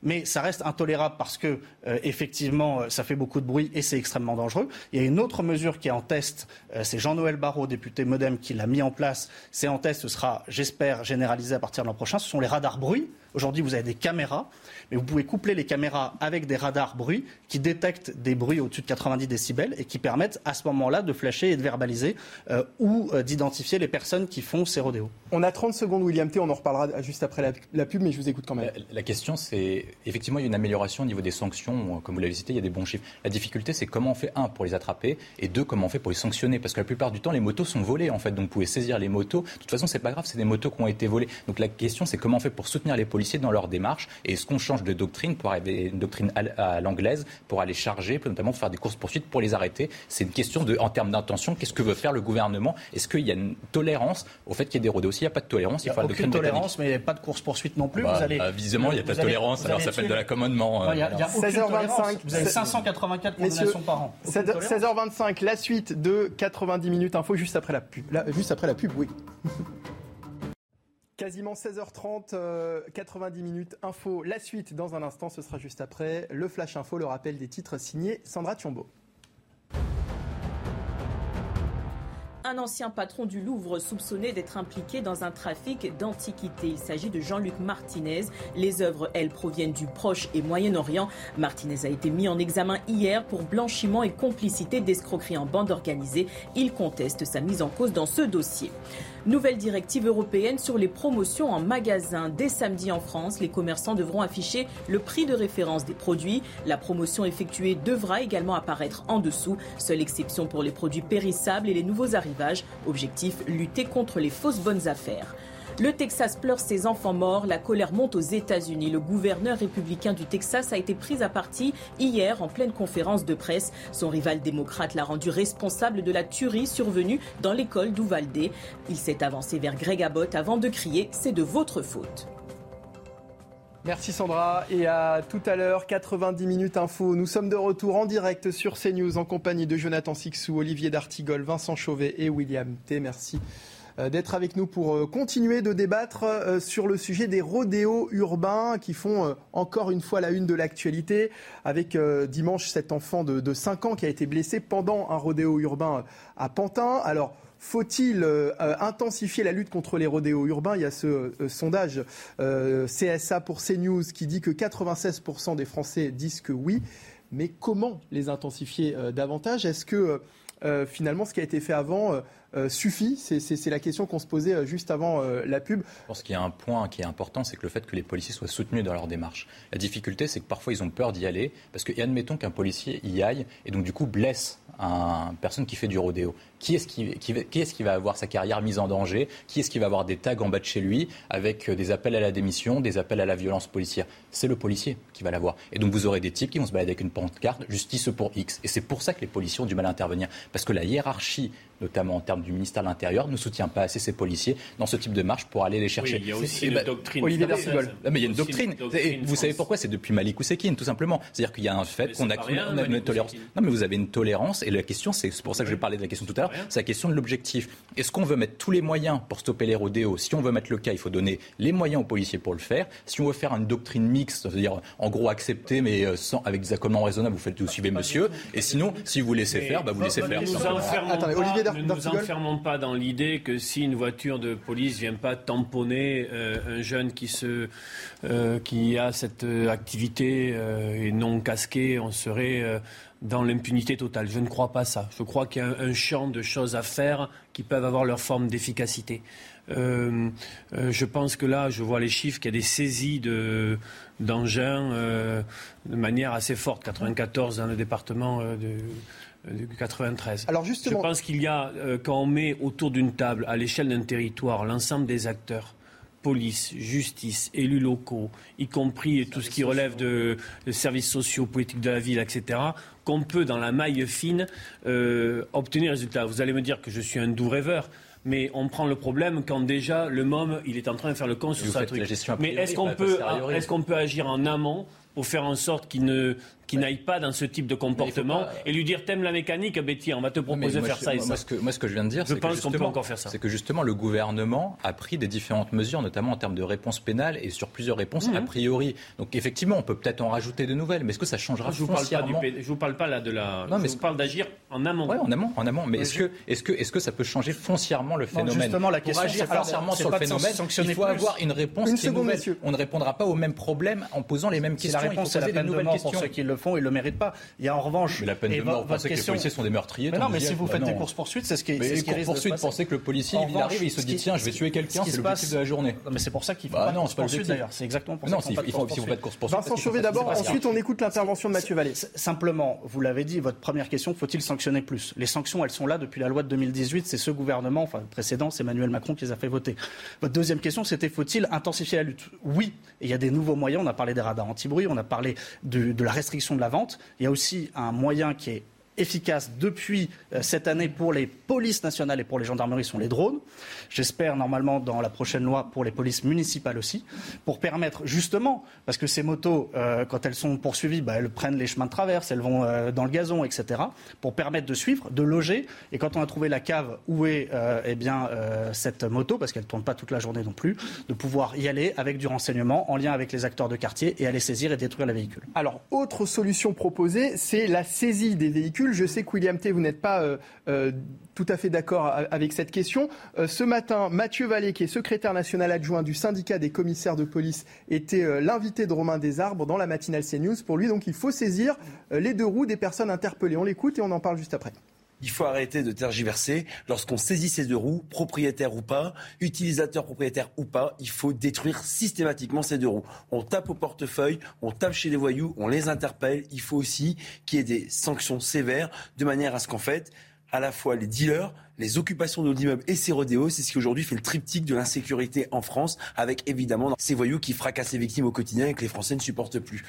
mais ça reste intolérable parce que, euh, effectivement, euh, ça fait beaucoup de bruit et c'est extrêmement dangereux. Il y a une autre mesure qui est en test, euh, c'est Jean-Noël Barrot, député Modem, qui l'a mis en place. C'est en test, ce sera, j'espère, généralisé à partir de l'an prochain. Ce sont les radars bruit. Aujourd'hui, vous avez des caméras, mais vous pouvez coupler les caméras avec des radars bruit qui détectent des bruits au-dessus de 90 décibels et qui permettent à ce moment-là de flasher et de verbaliser ou d'identifier les personnes qui font ces rodéos. On a 30 secondes, William T. On en reparlera juste après la, pub, mais je vous écoute quand même. la question, c'est effectivement, il y a une amélioration au niveau des sanctions. Comme vous l'avez cité, il y a des bons chiffres. La difficulté, c'est comment on fait, un, pour les attraper, et deux, comment on fait pour les sanctionner. Parce que la plupart du temps, les motos sont volées, en fait. Donc, vous pouvez saisir les motos. De toute façon, c'est pas grave, c'est des motos qui ont été volées. Donc, la question, c'est comment on fait pour soutenir les policiers dans leur démarche. Et est-ce qu'on change de doctrine pour arriver une doctrine à l'anglaise, pour aller charger, notamment pour faire des courses-poursuites pour les arrêter? C'est une question de, en termes d'intention, qu'est-ce que veut faire le gouvernement? Est-ce qu'il y a une tolérance au fait qu'il y ait des rodéos S'il n'y a pas de tolérance, il, faut la aucune tolérance, mais il n'y a pas de course-poursuite non plus. Bah, vous allez, bah, visiblement, il n'y a pas de tolérance, alors ça fait de l'accommodement. Il y a, 16h25. Vous avez 584 condamnations par an. 16h25, la suite de 90 minutes info juste après la pub. juste après la pub, oui. Quasiment 16h30, 90 euh, minutes info. La suite dans un instant, ce sera juste après. Le flash info, le rappel des titres signés Sandra Thiombo. un ancien patron du Louvre soupçonné d'être impliqué dans un trafic d'antiquités. Il s'agit de Jean-Luc Martinez. Les œuvres, elles, proviennent du Proche et Moyen-Orient. Martinez a été mis en examen hier pour blanchiment et complicité d'escroquerie en bande organisée. Il conteste sa mise en cause dans ce dossier. Nouvelle directive européenne sur les promotions en magasin. Dès samedi en France, les commerçants devront afficher le prix de référence des produits. La promotion effectuée devra également apparaître en dessous. Seule exception pour les produits périssables et les nouveaux arrivages. Objectif, lutter contre les fausses bonnes affaires. Le Texas pleure ses enfants morts. La colère monte aux États-Unis. Le gouverneur républicain du Texas a été pris à partie hier en pleine conférence de presse. Son rival démocrate l'a rendu responsable de la tuerie survenue dans l'école d'Uvalde. Il s'est avancé vers Greg Abbott avant de crier C'est de votre faute. Merci Sandra et à tout à l'heure 90 minutes info. Nous sommes de retour en direct sur CNews en compagnie de Jonathan Sixou, Olivier D'Artigol, Vincent Chauvet et William T. Merci d'être avec nous pour euh, continuer de débattre euh, sur le sujet des rodéos urbains qui font encore une fois la une de l'actualité avec dimanche cet enfant de, 5 ans qui a été blessé pendant un rodéo urbain à Pantin. Alors, faut-il intensifier la lutte contre les rodéos urbains? Il y a ce sondage CSA pour CNews qui dit que 96% des Français disent que oui. Mais comment les intensifier davantage? Est-ce que finalement ce qui a été fait avant suffit C'est la question qu'on se posait juste avant la pub. Je pense qu'il y a un point qui est important, c'est que le fait que les policiers soient soutenus dans leur démarche. La difficulté, c'est que parfois ils ont peur d'y aller, parce que, et admettons qu'un policier y aille, et donc du coup blesse une personne qui fait du rodéo. Qui est-ce qui, qui, est qui, va avoir sa carrière mise en danger? Qui est-ce qui va avoir des tags en bas de chez lui avec euh, des appels à la démission, des appels à la violence policière? C'est le policier qui va l'avoir. Et donc vous aurez des types qui vont se balader avec une pancarte justice pour X. Et c'est pour ça que les policiers ont du mal à intervenir. Parce que la hiérarchie notamment en termes du ministère de l'Intérieur, ne soutient pas assez ces policiers dans ce type de marche pour aller les chercher. il y a aussi une doctrine. Olivier mais il y a une doctrine. vous savez pourquoi? C'est depuis Malik Oussekine, tout simplement. C'est-dire qu'il y a un fait qu'on a, une tolérance. Non, mais vous avez une tolérance. Et la question, c'est pour ça que je parlais de la question tout à l'heure, c'est la question de l'objectif. Est-ce qu'on veut mettre tous les moyens pour stopper les rodéos? Si on veut mettre le cas, il faut donner les moyens aux policiers pour le faire. Si on veut faire une doctrine mixte, c'est-à-dire en gros accepter, mais euh, sans, avec des accommodements raisonnables, vous faites vous suivez monsieur. Et sinon, si vous laissez faire, bah, vous laissez faire. Attendez, Olivier ne nous enfermons pas dans l'idée que si une voiture de police vient pas tamponner euh, un jeune qui, se, euh, qui a cette activité et non casqué, on serait dans l'impunité totale. Je ne crois pas ça. Je crois qu'il y a un, champ de choses à faire qui peuvent avoir leur forme d'efficacité. Euh, euh, je pense que là, je vois les chiffres, qu'il y a des saisies de, d'engins euh, de manière assez forte. 94 dans le département de, 93. Alors justement... Je pense qu'il y a, quand on met autour d'une table, à l'échelle d'un territoire, l'ensemble des acteurs, police, justice, élus locaux, y compris tout ce qui relève de, services sociaux, politiques de la ville, etc., qu'on peut, dans la maille fine, euh, obtenir résultat. Vous allez me dire que je suis un doux rêveur mais on prend le problème quand déjà le MOM il est en train de faire le con sur sa truc. Mais est-ce qu'on peut, est qu'on peut agir en amont pour faire en sorte qu'il ne qui n'aille pas dans ce type de comportement et lui dire t'aimes la mécanique, Betty, on va te proposer de faire ça et moi, ça. Ce que, moi, ce que je viens de dire, c'est que, qu'on peut encore faire ça. C'est que justement le gouvernement a pris des différentes mesures, notamment en termes de réponses pénales et sur plusieurs réponses mhm. a priori. Donc effectivement, on peut peut-être en rajouter de nouvelles, mais est-ce que ça changera je vous parle pas du, Je vous parle pas là de la. Non, mais je vous parle d'agir en amont. Oui, en amont, en amont. Mais est-ce que, est-ce que, est-ce que ça peut changer foncièrement le phénomène Justement, la question, Pour agir foncièrement sur le phénomène, il faut avoir une réponse qui est nouvelle. On ne répondra pas aux mêmes problèmes en posant les mêmes questions. Réponse, c'est la peine de mort pour ceux qui le font, ils le méritent pas. Il y a en revanche. Mais la peine de mort, vous pensez que les policiers sont des meurtriers mais Non, mais si vous faites des courses-poursuites, c'est ce qui, est ce qui poursuites, pensez que le policier, il arrive et il se dit tiens, je vais tuer quelqu'un, c'est l'objectif de la journée. Mais c'est pour ça qu'il faut bah pas de course-poursuite d'ailleurs. C'est exactement pour ça qu'il faut pas de course-poursuite. Vincent Chauvet d'abord, ensuite on écoute l'intervention de Mathieu Vallée. Simplement, vous l'avez dit, votre première question, faut-il sanctionner plus? Les sanctions, elles sont là depuis la loi de 2018. C'est ce gouvernement, enfin précédent, c'est Emmanuel Macron qui les a fait voter. Votre deuxième question, c'était faut-il intensifier la lutte? Oui, il y a des nouveaux moyens. On a parlé des radars anti-bruit, on a parlé de la restriction de la vente. Il y a aussi un moyen qui est efficace depuis euh, cette année pour les polices nationales et pour les gendarmeries sont les drones. J'espère normalement dans la prochaine loi pour les polices municipales aussi, pour permettre justement, parce que ces motos, euh, quand elles sont poursuivies, bah, elles prennent les chemins de traverse, elles vont euh, dans le gazon, etc., pour permettre de suivre, de loger. Et quand on a trouvé la cave où est eh bien, cette moto, parce qu'elle ne tourne pas toute la journée non plus, de pouvoir y aller avec du renseignement en lien avec les acteurs de quartier et aller saisir et détruire les véhicules. Alors, autre solution proposée, c'est la saisie des véhicules je sais que William T, vous n'êtes pas euh, euh, tout à fait d'accord avec cette question. Euh, ce matin, Mathieu Vallée, qui est secrétaire national adjoint du syndicat des commissaires de police, était l'invité de Romain Desarbres dans la matinale CNews. Pour lui, donc, il faut saisir les deux roues des personnes interpellées. On l'écoute et on en parle juste après. Il faut arrêter de tergiverser. Lorsqu'on saisit ces deux roues, propriétaire ou pas, utilisateur propriétaire ou pas, il faut détruire systématiquement ces deux roues. On tape au portefeuille, on tape chez les voyous, on les interpelle. Il faut aussi qu'il y ait des sanctions sévères de manière à ce qu'en fait, à la fois les dealers, les occupations de l'immeuble et ces rodéos, c'est ce qui aujourd'hui fait le triptyque de l'insécurité en France, avec évidemment ces voyous qui fracassent les victimes au quotidien et que les Français ne supportent plus.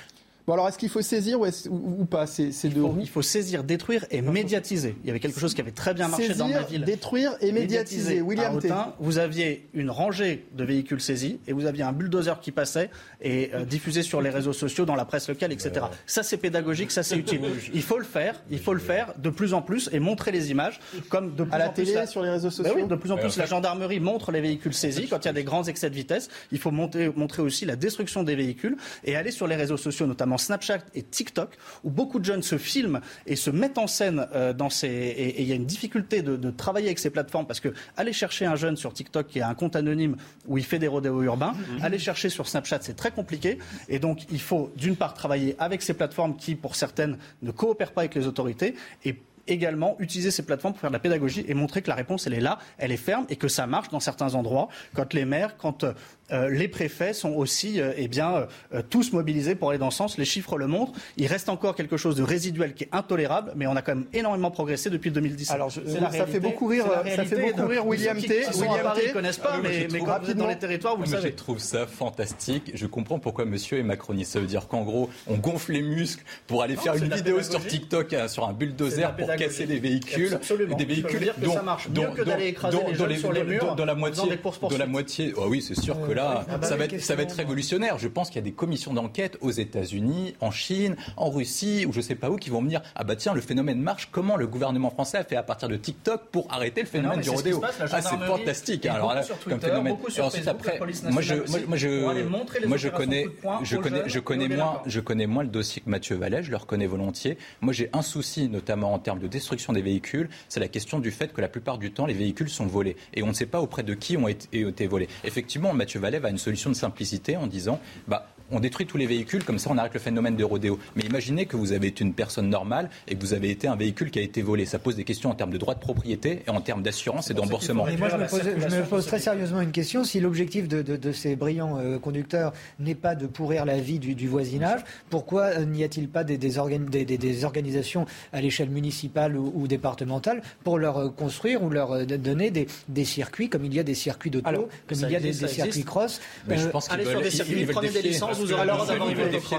Bon, alors est-ce qu'il faut saisir ou, pas? Ces, ces deux roues Il faut saisir, détruire et médiatiser. Il y avait quelque chose qui avait très bien marché dans ma ville. Détruire et médiatiser. William à vous aviez une rangée de véhicules saisis et vous aviez un bulldozer qui passait et euh, diffusé sur les réseaux sociaux, dans la presse locale, etc. Ça, c'est pédagogique, ça, c'est utile. Il faut le faire, il faut le faire de plus en plus et montrer les images, comme de plus à la en télé, plus sur les réseaux sociaux. Ben oui, de plus en plus, la gendarmerie montre les véhicules saisis quand il y a des grands excès de vitesse. Il faut montrer aussi la destruction des véhicules et aller sur les réseaux sociaux, notamment Snapchat et TikTok, où beaucoup de jeunes se filment et se mettent en scène euh, dans ces. Et il y a une difficulté de, travailler avec ces plateformes parce que aller chercher un jeune sur TikTok qui a un compte anonyme où il fait des rodéos urbains, mhm. aller chercher sur Snapchat, c'est très compliqué. Et donc, il faut d'une part travailler avec ces plateformes qui, pour certaines, ne coopèrent pas avec les autorités et également utiliser ces plateformes pour faire de la pédagogie et montrer que la réponse, elle est là, elle est ferme et que ça marche dans certains endroits. Quand les maires, quand euh, les préfets sont aussi euh, eh bien, euh, tous mobilisés pour aller dans ce sens. Les chiffres le montrent. Il reste encore quelque chose de résiduel qui est intolérable, mais on a quand même énormément progressé depuis 2017. Alors, ça fait beaucoup rire, ça fait beaucoup rire William T. William T. connaissent pas, ah, mais, mais quand vous êtes dans les territoires, vous le savez. Je trouve ça fantastique. Je comprends pourquoi monsieur est macroniste. Ça veut dire qu'en gros, on gonfle les muscles pour aller faire une vidéo sur TikTok sur un bulldozer pour casser les véhicules. Des véhicules dont, ça marche mieux que d'aller écraser les sur les murs dans la moitié, de la moitié. Oh oui, c'est sûr que là, ça va être ça va être révolutionnaire. Je pense qu'il y a des commissions d'enquête aux États-Unis, en Chine, en Russie, ou je ne sais pas où, qui vont me dire ah bah tiens, le phénomène marche. Comment le gouvernement français a fait à partir de TikTok pour arrêter le phénomène du rodéo Ah, c'est fantastique. Alors là, comme phénomène. Ensuite après, moi je, moi, je, moi je connais, je connais, je connais moins, je connais moins le dossier que Mathieu Vallet. Je le reconnais volontiers. Moi, j'ai un souci, notamment en termes de destruction des véhicules, c'est la question du fait que la plupart du temps, les véhicules sont volés et on ne sait pas auprès de qui ont été, volés. Effectivement, Mathieu Vallet a une solution de simplicité en disant bah, on détruit tous les véhicules, comme ça on arrête le phénomène de rodéo. Mais imaginez que vous avez été une personne normale et que vous avez été un véhicule qui a été volé. Ça pose des questions en termes de droit de propriété et en termes d'assurance et d'emboursement. moi je me, pose, très sérieusement une question. Si l'objectif de, ces brillants euh, conducteurs n'est pas de pourrir la vie du, voisinage, pourquoi euh, n'y a-t-il pas des, des, organisations à l'échelle municipale ou, départementale pour leur euh, construire ou leur donner des, circuits, comme il y a des circuits d'auto, comme il y a des, circuits cross Mais je pense qu'ils veulent, veulent défier vous aurez alors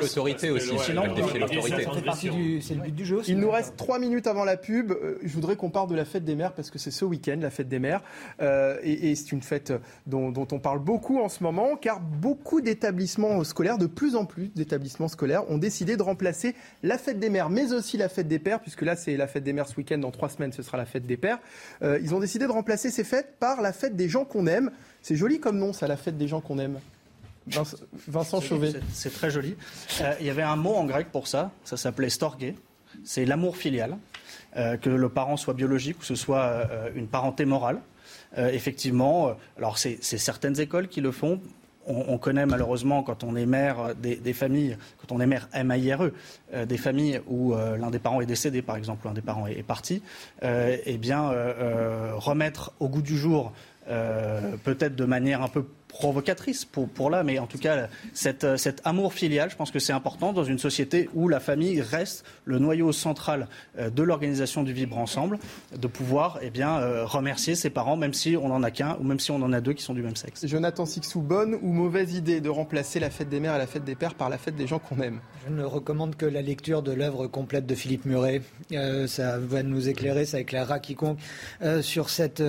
l'autorité aussi. Sinon, c'est le but du jeu. Il nous reste trois minutes avant la pub. Euh, je voudrais qu'on parle de la fête des mères parce que c'est ce week-end, la fête des mères. Euh, et, c'est une fête dont, on parle beaucoup en ce moment car beaucoup d'établissements scolaires, de plus en plus d'établissements scolaires, ont décidé de remplacer la fête des mères, mais aussi la fête des pères, puisque là c'est la fête des mères ce week-end. Dans trois semaines, ce sera la fête des pères. Euh, ils ont décidé de remplacer ces fêtes par la fête des gens qu'on aime. C'est joli comme nom, ça, la fête des gens qu'on aime. Vincent Chauvet. C'est très joli. Euh, il y avait un mot en grec pour ça, ça s'appelait storgé. C'est l'amour filial, euh, que le parent soit biologique ou ce soit euh, une parenté morale. effectivement, alors c'est certaines écoles qui le font. On, connaît malheureusement quand on est mère des, familles, quand on est mère MAIRE, des familles où l'un des parents est décédé, par exemple, l'un des parents est, est parti, eh bien remettre au goût du jour, peut-être de manière un peu provocatrice pour, pour là, mais en tout cas, cette, cet amour filial, je pense que c'est important dans une société où la famille reste le noyau central euh, de l'organisation du vivre ensemble, de pouvoir eh bien, euh, remercier ses parents, même si on n'en a qu'un ou même si on en a deux qui sont du même sexe. Jonathan Sixou, bonne ou mauvaise idée de remplacer la fête des mères et la fête des pères par la fête des gens qu'on aime? Je ne recommande que la lecture de l'œuvre complète de Philippe Muret. Euh, ça va nous éclairer, ça éclairera quiconque sur, cette,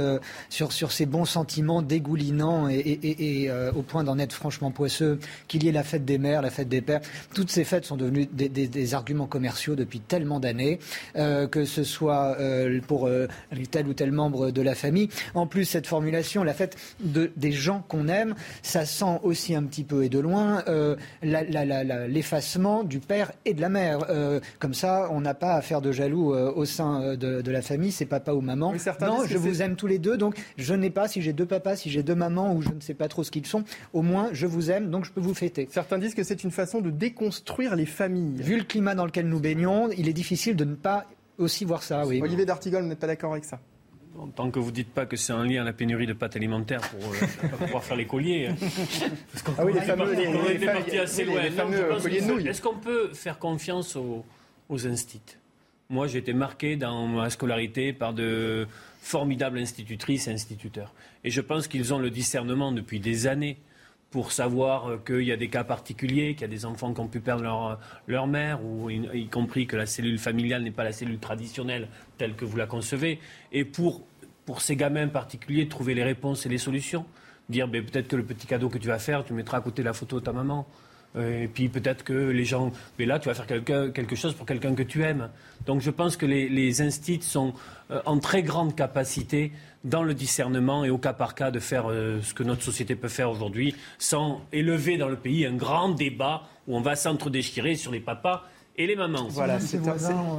sur, sur ces bons sentiments dégoulinants et, et euh, au point d'en être franchement poisseux, qu'il y ait la fête des mères, la fête des pères. Toutes ces fêtes sont devenues des, arguments commerciaux depuis tellement d'années, euh, que ce soit euh, pour tel ou tel membre de la famille. En plus, cette formulation, la fête de, des gens qu'on aime, ça sent aussi un petit peu et de loin l'effacement du père et de la mère. comme ça, on n'a pas à faire de jaloux au sein de, la famille, c'est papa ou maman. non, je vous aime tous les deux, donc je n'ai pas, si j'ai deux papas, si j'ai deux mamans, ou je ne sais pas trop ce qu'ils sont, au moins je vous aime, donc je peux vous fêter. Certains disent que c'est une façon de déconstruire les familles. Vu le climat dans lequel nous baignons, il est difficile de ne pas aussi voir ça. Oui. Olivier D'Artigol, vous n'êtes pas d'accord avec ça? Tant que vous ne dites pas que c'est un lien à la pénurie de pâtes alimentaires pour euh, pouvoir faire les colliers. ah oui, les fameux, les, Est-ce qu'on peut faire confiance aux, aux instits? Moi, j'ai été marqué dans ma scolarité par de formidables institutrices et instituteurs. Et je pense qu'ils ont le discernement depuis des années pour savoir euh, qu'il y a des cas particuliers, qu'il y a des enfants qui ont pu perdre leur, euh, leur mère, ou y, compris que la cellule familiale n'est pas la cellule traditionnelle telle que vous la concevez, et pour, pour ces gamins particuliers, trouver les réponses et les solutions. Dire ben, peut-être que le petit cadeau que tu vas faire, tu mettras à côté la photo de ta maman. Euh, et puis peut-être que les gens. Mais là, tu vas faire quelque, quelque chose pour quelqu'un que tu aimes. Donc je pense que les, les instituts sont en très grande capacité dans le discernement et au cas par cas de faire euh, ce que notre société peut faire aujourd'hui sans élever dans le pays un grand débat où on va s'entre-déchirer sur les papas et les mamans. Voilà, c'est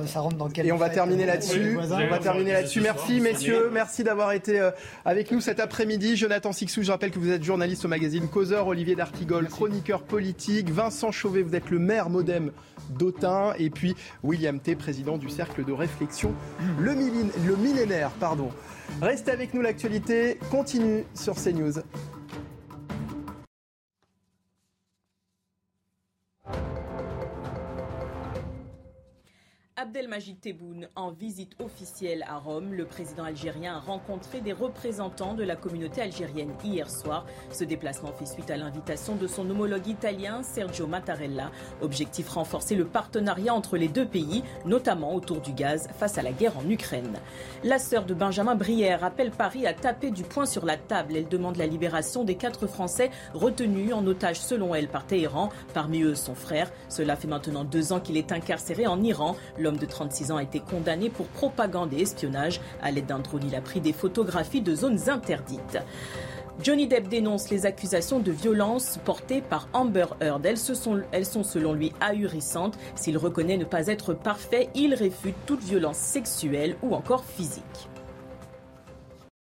ça rentre dans quel Et on va terminer là-dessus. On va terminer là-dessus. Merci messieurs, merci d'avoir été euh, avec nous cet après-midi. Jonathan Sixou, je rappelle que vous êtes journaliste au magazine Causeur, Olivier D'Artigol, chroniqueur politique, Vincent Chauvet, vous êtes le maire modem d'Autun et puis William T, président du cercle de réflexion le, le millénaire, pardon. Restez avec nous, l'actualité continue sur CNews. Abdelmajid Tebboune, en visite officielle à Rome, le président algérien a rencontré des représentants de la communauté algérienne hier soir. Ce déplacement fait suite à l'invitation de son homologue italien Sergio Mattarella. Objectif renforcer le partenariat entre les deux pays, notamment autour du gaz face à la guerre en Ukraine. La sœur de Benjamin Brière appelle Paris à taper du poing sur la table. Elle demande la libération des quatre Français retenus en otage selon elle par Téhéran, parmi eux son frère. Cela fait maintenant deux ans qu'il est incarcéré en Iran. L'homme de 36 ans a été condamné pour propagande et espionnage. À l'aide d'un drone, il a pris des photographies de zones interdites. Johnny Depp dénonce les accusations de violence portées par Amber Heard. Elles, sont, elles sont selon lui ahurissantes. S'il reconnaît ne pas être parfait, il réfute toute violence sexuelle ou encore physique.